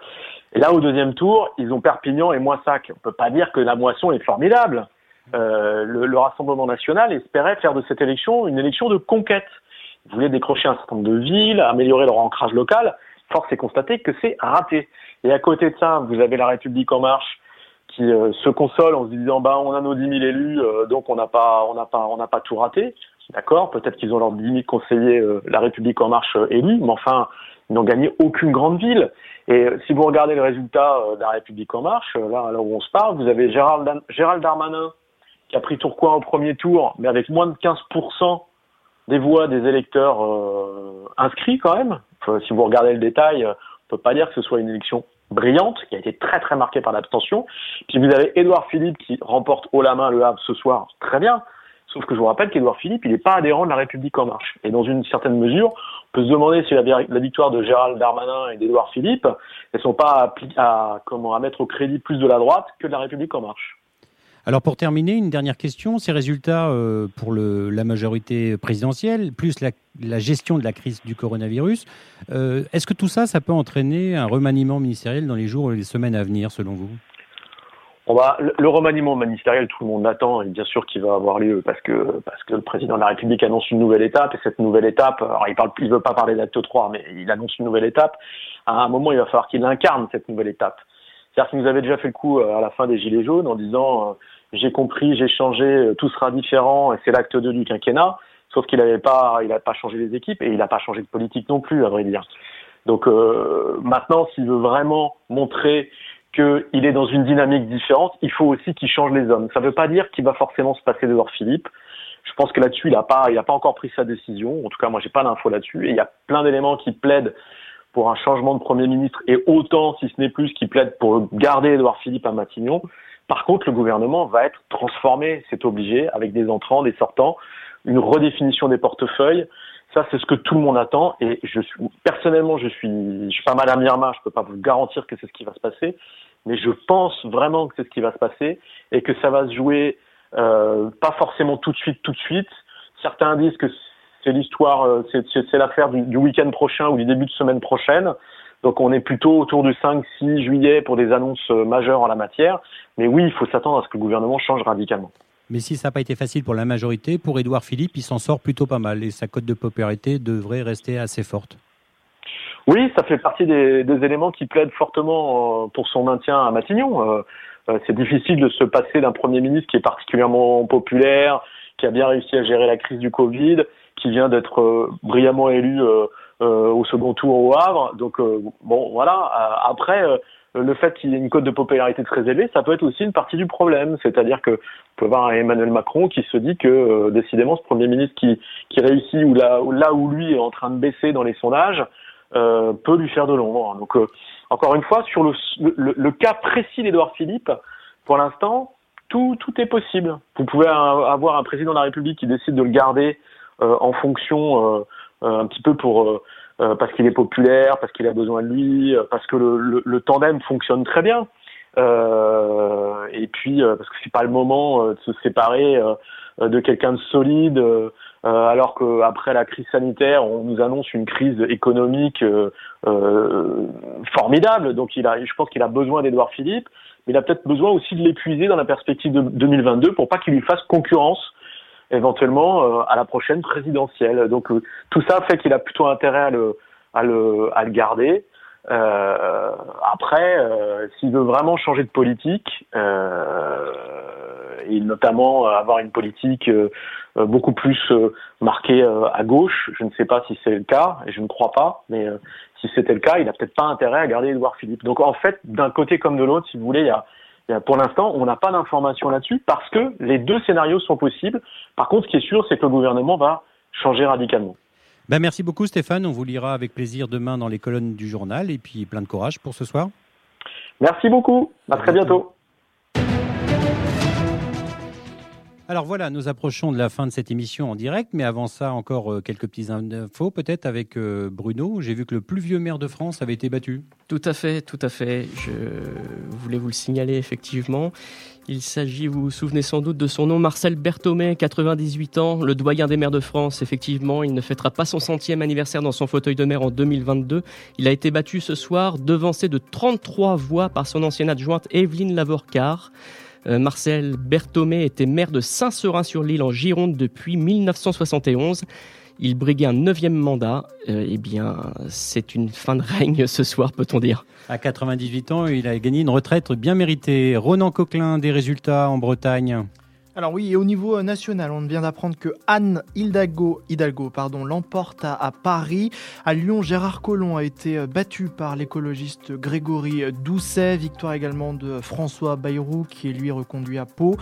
Speaker 27: Et là, au deuxième tour, ils ont Perpignan et Moissac. On peut pas dire que la moisson est formidable. Euh, le, le Rassemblement national espérait faire de cette élection une élection de conquête. Ils voulaient décrocher un certain nombre de villes, améliorer leur ancrage local. Force est constater que c'est raté. Et à côté de ça, vous avez la République en marche qui euh, se console en se disant bah on a nos 10 000 élus, euh, donc on n'a pas on n'a pas on n'a pas tout raté. D'accord, peut-être qu'ils ont leurs 10 000 conseillers euh, la République en marche euh, mais enfin ils n'ont gagné aucune grande ville. Et euh, si vous regardez le résultat euh, de la République en marche, euh, là, là où on se parle, vous avez Gérald, Gérald Darmanin qui a pris Tourcoing au premier tour, mais avec moins de 15% des voix des électeurs inscrits quand même. Si vous regardez le détail, on peut pas dire que ce soit une élection brillante, qui a été très très marquée par l'abstention. Puis vous avez Édouard Philippe qui remporte haut la main le Havre ce soir, très bien. Sauf que je vous rappelle qu'Édouard Philippe, il n'est pas adhérent de la République en marche. Et dans une certaine mesure, on peut se demander si la, victoire de Gérald Darmanin et d'Édouard Philippe, elles sont pas à, à, comment, à mettre au crédit plus de la droite que de la République en marche.
Speaker 1: Alors pour terminer, une dernière question. Ces résultats euh, pour la majorité présidentielle, plus la, la gestion de la crise du coronavirus, euh, est-ce que tout ça, ça peut entraîner un remaniement ministériel dans les jours et les semaines à venir, selon vous?
Speaker 27: On va, le, remaniement ministériel, tout le monde l'attend et bien sûr qu'il va avoir lieu parce que parce que le président de la République annonce une nouvelle étape et cette nouvelle étape, alors il parle, il veut pas parler d'acte 3, mais il annonce une nouvelle étape. À un moment, il va falloir qu'il incarne cette nouvelle étape. C'est-à-dire qu'il nous avait déjà fait le coup euh, à la fin des Gilets jaunes en disant euh, j'ai compris, j'ai changé, euh, tout sera différent et c'est l'acte 2 du quinquennat. Sauf qu'il n'avait pas, il n'a pas changé les équipes et il n'a pas changé de politique non plus, à vrai dire. Donc euh, maintenant, s'il veut vraiment montrer qu'il est dans une dynamique différente, il faut aussi qu'il change les hommes. Ça ne veut pas dire qu'il va forcément se passer d'Edouard Philippe. Je pense que là-dessus, il n'a pas, il pas encore pris sa décision. En tout cas, moi, j'ai pas d'infos là-dessus. Et il y a plein d'éléments qui plaident pour un changement de Premier ministre et autant, si ce n'est plus, qui plaident pour garder Édouard Philippe à Matignon. Par contre, le gouvernement va être transformé, c'est obligé, avec des entrants, des sortants, une redéfinition des portefeuilles. Ça, c'est ce que tout le monde attend. Et je suis, personnellement, je suis, je suis pas Madame Irma, je peux pas vous garantir que c'est ce qui va se passer, mais je pense vraiment que c'est ce qui va se passer et que ça va se jouer euh, pas forcément tout de suite, tout de suite. Certains disent que c'est l'histoire, euh, c'est- l'affaire du, du week-end prochain ou du début de semaine prochaine. Donc on est plutôt autour du 5-6 juillet pour des annonces euh, majeures en la matière. Mais oui, il faut s'attendre à ce que le gouvernement change radicalement.
Speaker 1: Mais si ça n'a pas été facile pour la majorité, pour Édouard Philippe, il s'en sort plutôt pas mal et sa cote de popularité devrait rester assez forte.
Speaker 27: Oui, ça fait partie des, éléments qui plaident fortement euh, pour son maintien à Matignon. Euh, euh, c'est difficile de se passer d'un Premier ministre qui est particulièrement populaire, qui a bien réussi à gérer la crise du Covid, qui vient d'être brillamment élu au second tour au Havre. Donc bon, voilà. après, le fait qu'il ait une cote de popularité très élevée, ça peut être aussi une partie du problème. C'est-à-dire que vous pouvez voir Emmanuel Macron qui se dit que décidément ce Premier ministre qui, qui réussit ou là, là où lui est en train de baisser dans les sondages peut lui faire de l'ombre. Donc encore une fois, sur le, le, le cas précis d'Edouard Philippe, pour l'instant, tout, tout est possible. Vous pouvez avoir un président de la République qui décide de le garder euh, en fonction euh, euh, un petit peu pour parce qu'il est populaire, parce qu'il a besoin de lui, parce que le, le, le tandem fonctionne très bien. et puis parce que c'est pas le moment de se séparer de quelqu'un de solide, alors qu'après la crise sanitaire, on nous annonce une crise économique formidable. Donc il a, je pense qu'il a besoin d'Edouard Philippe mais il a peut-être besoin aussi de l'épuiser dans la perspective de 2022 pour pas qu'il lui fasse concurrence éventuellement euh, à la prochaine présidentielle. Donc euh, tout ça fait qu'il a plutôt intérêt à le, à le, à le garder. Euh, après, euh, s'il veut vraiment changer de politique, et notamment avoir une politique beaucoup plus marquée à gauche, je ne sais pas si c'est le cas, et je ne crois pas, mais si c'était le cas, il n'a peut-être pas intérêt à garder Edouard Philippe. Donc en fait, d'un côté comme de l'autre, si vous voulez, il y a pour l'instant, on n'a pas d'informations là-dessus parce que les deux scénarios sont possibles. Par contre, ce qui est sûr, c'est que le gouvernement va changer radicalement.
Speaker 1: Ben merci beaucoup Stéphane, on vous lira avec plaisir demain dans les colonnes du journal et puis plein de courage pour ce soir.
Speaker 27: Merci beaucoup, à, très bientôt.
Speaker 1: Alors voilà, nous approchons de la fin de cette émission en direct, mais avant ça, encore euh, quelques petites infos, peut-être avec euh, Bruno. J'ai vu que le plus vieux maire de France avait été battu.
Speaker 25: Tout à fait, tout à fait. Je voulais vous le signaler effectivement. Il s'agit, vous vous souvenez sans doute de son nom, Marcel Berthomé, 98 ans, le doyen des maires de France. Effectivement, il ne fêtera pas son centième anniversaire dans son fauteuil de maire en 2022. Il a été battu ce soir, devancé de 33 voix par son ancienne adjointe Evelyne Lavorcar. Euh, Marcel Berthomé était maire de Saint-Seurin-sur-Lille en Gironde depuis 1971. Il briguait un neuvième mandat. Euh, eh bien, c'est une fin de règne ce soir, peut-on dire.
Speaker 1: À 98 ans, il a gagné une retraite bien méritée. Ronan Coquelin, des résultats en Bretagne
Speaker 21: alors oui, et au niveau euh, national, on vient d'apprendre que Anne Hidalgo, Hidalgo pardon, l'emporte à, Paris. À Lyon, Gérard Collomb a été euh, battu par l'écologiste Grégory Doucet. Victoire également de François Bayrou, qui est lui reconduit à Pau.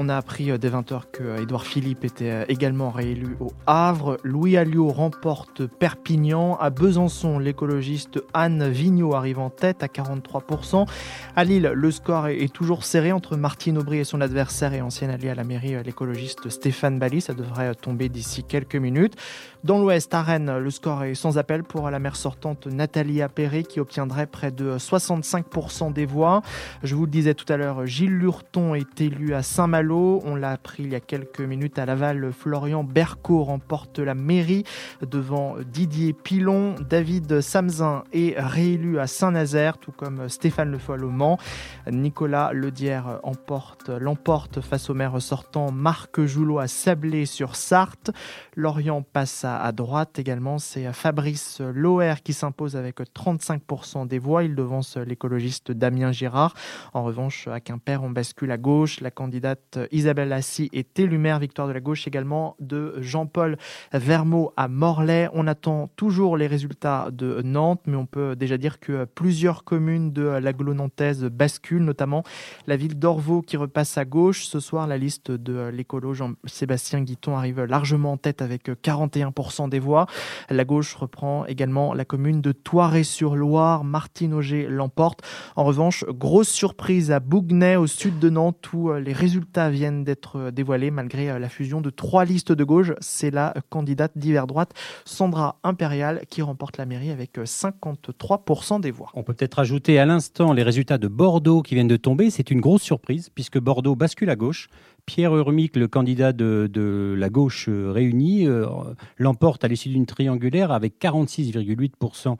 Speaker 21: On a appris euh, dès 20h que Édouard Philippe était euh, également réélu au Havre. Louis Alliot remporte Perpignan. À Besançon, l'écologiste Anne Vigneault arrive en tête à 43%. À Lille, le score est toujours serré entre Martine Aubry et son adversaire et ancien allié à la mairie, euh, l'écologiste Stéphane Bally. Ça devrait tomber d'ici quelques minutes. Dans l'Ouest, à Rennes, le score est sans appel pour la maire sortante Nathalie Appéré qui obtiendrait près de 65% des voix. Je vous le disais tout à l'heure, Gilles Lurton est élu à Saint-Malo on l'a appris il y a quelques minutes à Laval. Florian Berco remporte la mairie devant Didier Pilon. David Samzin est réélu à Saint-Nazaire, tout comme Stéphane Le Foll au Mans. Nicolas Ledière l'emporte face au maire sortant Marc Joulot à Sablé sur Sarthe. Lorient passe à, droite également. C'est Fabrice Loher qui s'impose avec 35% des voix. Il devance l'écologiste Damien Girard. En revanche, à Quimper, on bascule à gauche. La candidate Isabelle Lassie est élue maire. Victoire de la gauche également de Jean-Paul Vermeau à Morlaix. On attend toujours les résultats de Nantes, mais on peut déjà dire que plusieurs communes de l'aglo nantaise basculent, notamment la ville d'Orvaux qui repasse à gauche. Ce soir, la liste de l'écolo Jean-Sébastien Guiton arrive largement en tête avec 41% des voix. La gauche reprend également la commune de Toiré-sur-Loire. Martine Auger l'emporte. En revanche, grosse surprise à Bougnay, au sud de Nantes, où les résultats viennent d'être dévoilés malgré euh, la fusion de trois listes de gauche. C'est la candidate d'hiver droite, Sandra Impérial, qui remporte la mairie avec 53% euh, des voix.
Speaker 1: On peut peut-être ajouter à l'instant les résultats de Bordeaux qui viennent de tomber. C'est une grosse surprise puisque Bordeaux bascule à gauche. Pierre Urmic, le candidat de, la gauche euh, réunie, l'emporte à l'issue d'une triangulaire avec 46,8%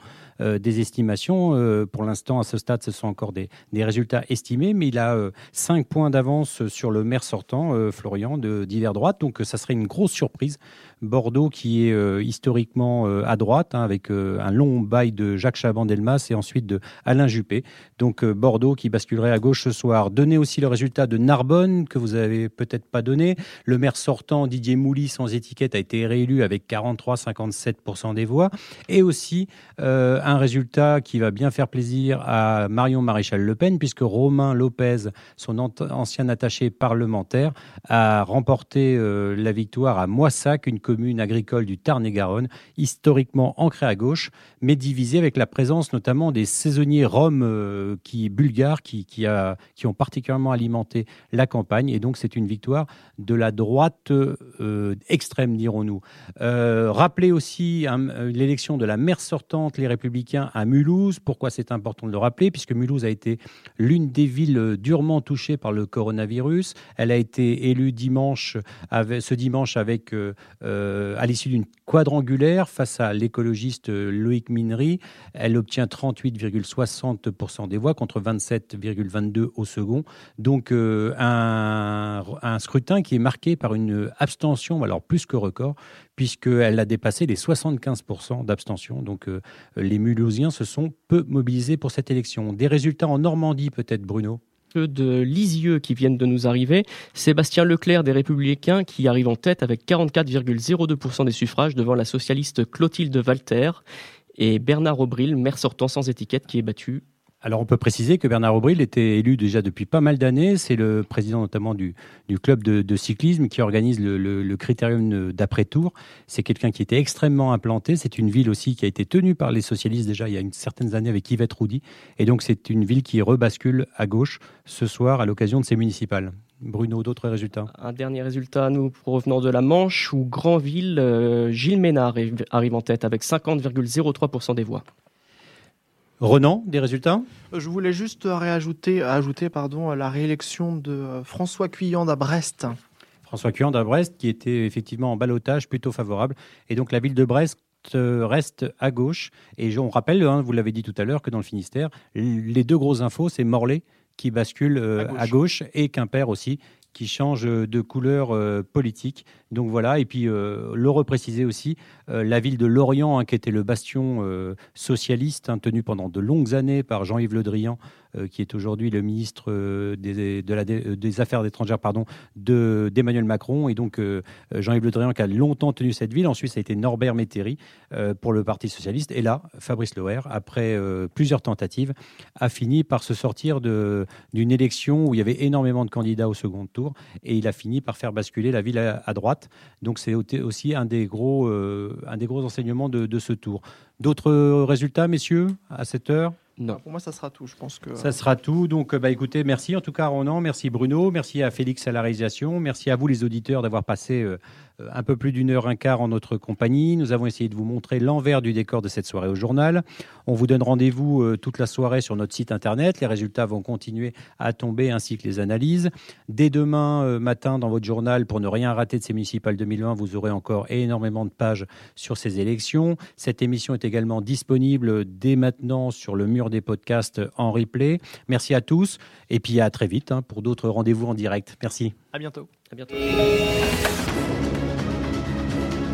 Speaker 1: des estimations. pour l'instant, à ce stade, ce sont encore des, résultats estimés, mais il a 5 points d'avance sur le maire sortant, euh, Florian, de d'hiver droite. Donc ça serait une grosse surprise Bordeaux qui est euh, historiquement euh, à droite, hein, avec euh, un long bail de Jacques Chaban-Delmas et ensuite de Alain Juppé. Donc Bordeaux qui basculerait à gauche ce soir. Donnez aussi le résultat de Narbonne, que vous avez peut-être pas donné. Le maire sortant, Didier Mouly, sans étiquette, a été réélu avec 43-57% des voix. Et aussi un résultat qui va bien faire plaisir à Marion Maréchal Le Pen, puisque Romain Lopez, son ancien attaché parlementaire, a remporté la victoire à Moissac, une commune agricole du Tarn-et-Garonne, historiquement ancrée à gauche, mais divisée avec la présence notamment des saisonniers roms euh, qui, bulgares qui, qui, a, qui, ont particulièrement alimenté la campagne. Et donc, c'est une victoire de la droite euh, extrême, dirons-nous. Euh, rappelez aussi l'élection de la maire sortante, les Républicains, à Mulhouse. Pourquoi c'est important de le rappeler? Puisque Mulhouse a été l'une des villes durement touchées par le coronavirus. Elle a été élue dimanche, avec, ce dimanche avec à l'issue d'une quadrangulaire face à l'écologiste euh, Loïc Minery. Elle obtient 38,60% des voix contre 27,22 au second. Donc euh, un, un, scrutin qui est marqué par une abstention, alors plus que record, puisqu'elle a dépassé les 75% d'abstention. Donc les Mulhousiens se sont peu mobilisés pour cette élection. Des résultats en Normandie peut-être, Bruno?
Speaker 25: De Lisieux qui viennent de nous arriver. Sébastien Leclerc des Républicains qui arrive en tête avec 44,02% des suffrages devant la socialiste Clotilde Walter et Bernard Aubril, maire sortant sans étiquette, qui est battu
Speaker 1: alors on peut préciser que Bernard Aubril était élu déjà depuis pas mal d'années. C'est le président notamment du, club de, cyclisme qui organise le, critérium d'après-tour. C'est quelqu'un qui était extrêmement implanté. C'est une ville aussi qui a été tenue par les socialistes déjà il y a une certaines années avec Yvette Roudy. Et donc c'est une ville qui rebascule à gauche ce soir à l'occasion de ces municipales. Bruno, d'autres résultats?
Speaker 25: Un dernier résultat, nous provenant de la Manche, où Grandville, euh, Gilles Ménard arrive en tête avec 50,03% des voix.
Speaker 1: Renan, des résultats?
Speaker 21: Euh, Je voulais juste réajouter ajouter, pardon, la réélection de euh, François Cuyand à Brest.
Speaker 1: François Cuyand à Brest, qui était effectivement en balotage plutôt favorable. Et donc la ville de Brest euh, reste à gauche. Et on rappelle, hein, vous l'avez dit tout à l'heure, que dans le Finistère, les deux grosses infos, c'est Morlaix qui bascule à, gauche. et Quimper aussi, qui change de couleur politique. Donc voilà, et puis le repréciser aussi, la ville de Lorient, hein, qui était le bastion socialiste, hein, tenu pendant de longues années par Jean-Yves Le Drian, euh, qui est aujourd'hui le ministre euh, des, de euh, Affaires étrangères pardon, d'Emmanuel Macron. Et donc Jean-Yves Le Drian qui a longtemps tenu cette ville. Ensuite, ça a été Norbert Métairie pour le Parti Socialiste. Et là, Fabrice Loher, après plusieurs tentatives, a fini par se sortir d'une élection où il y avait énormément de candidats au second tour. Et il a fini par faire basculer la ville à, droite. Donc c'est aussi un des gros, un des gros enseignements de, de ce tour. D'autres résultats, messieurs, à cette heure?
Speaker 21: Non. Pour moi, ça sera tout. Je pense que
Speaker 1: ça sera tout. Donc, bah, écoutez, merci en tout cas, Ronan, merci Bruno, merci à Félix à la réalisation, merci à vous les auditeurs d'avoir passé euh, euh, un peu plus d'une heure, un quart en notre compagnie. Nous avons essayé de vous montrer l'envers du décor de cette soirée au journal. On vous donne rendez-vous euh, toute la soirée sur notre site internet. Les résultats vont continuer à tomber ainsi que les analyses. Dès demain matin, dans votre journal, pour ne rien rater de ces municipales 2020, vous aurez encore énormément de pages sur ces élections. Cette émission est également disponible dès maintenant sur le mur des podcasts en replay. Merci à tous et puis à très vite hein, pour d'autres rendez-vous en direct. Merci.
Speaker 21: À bientôt.
Speaker 25: À bientôt.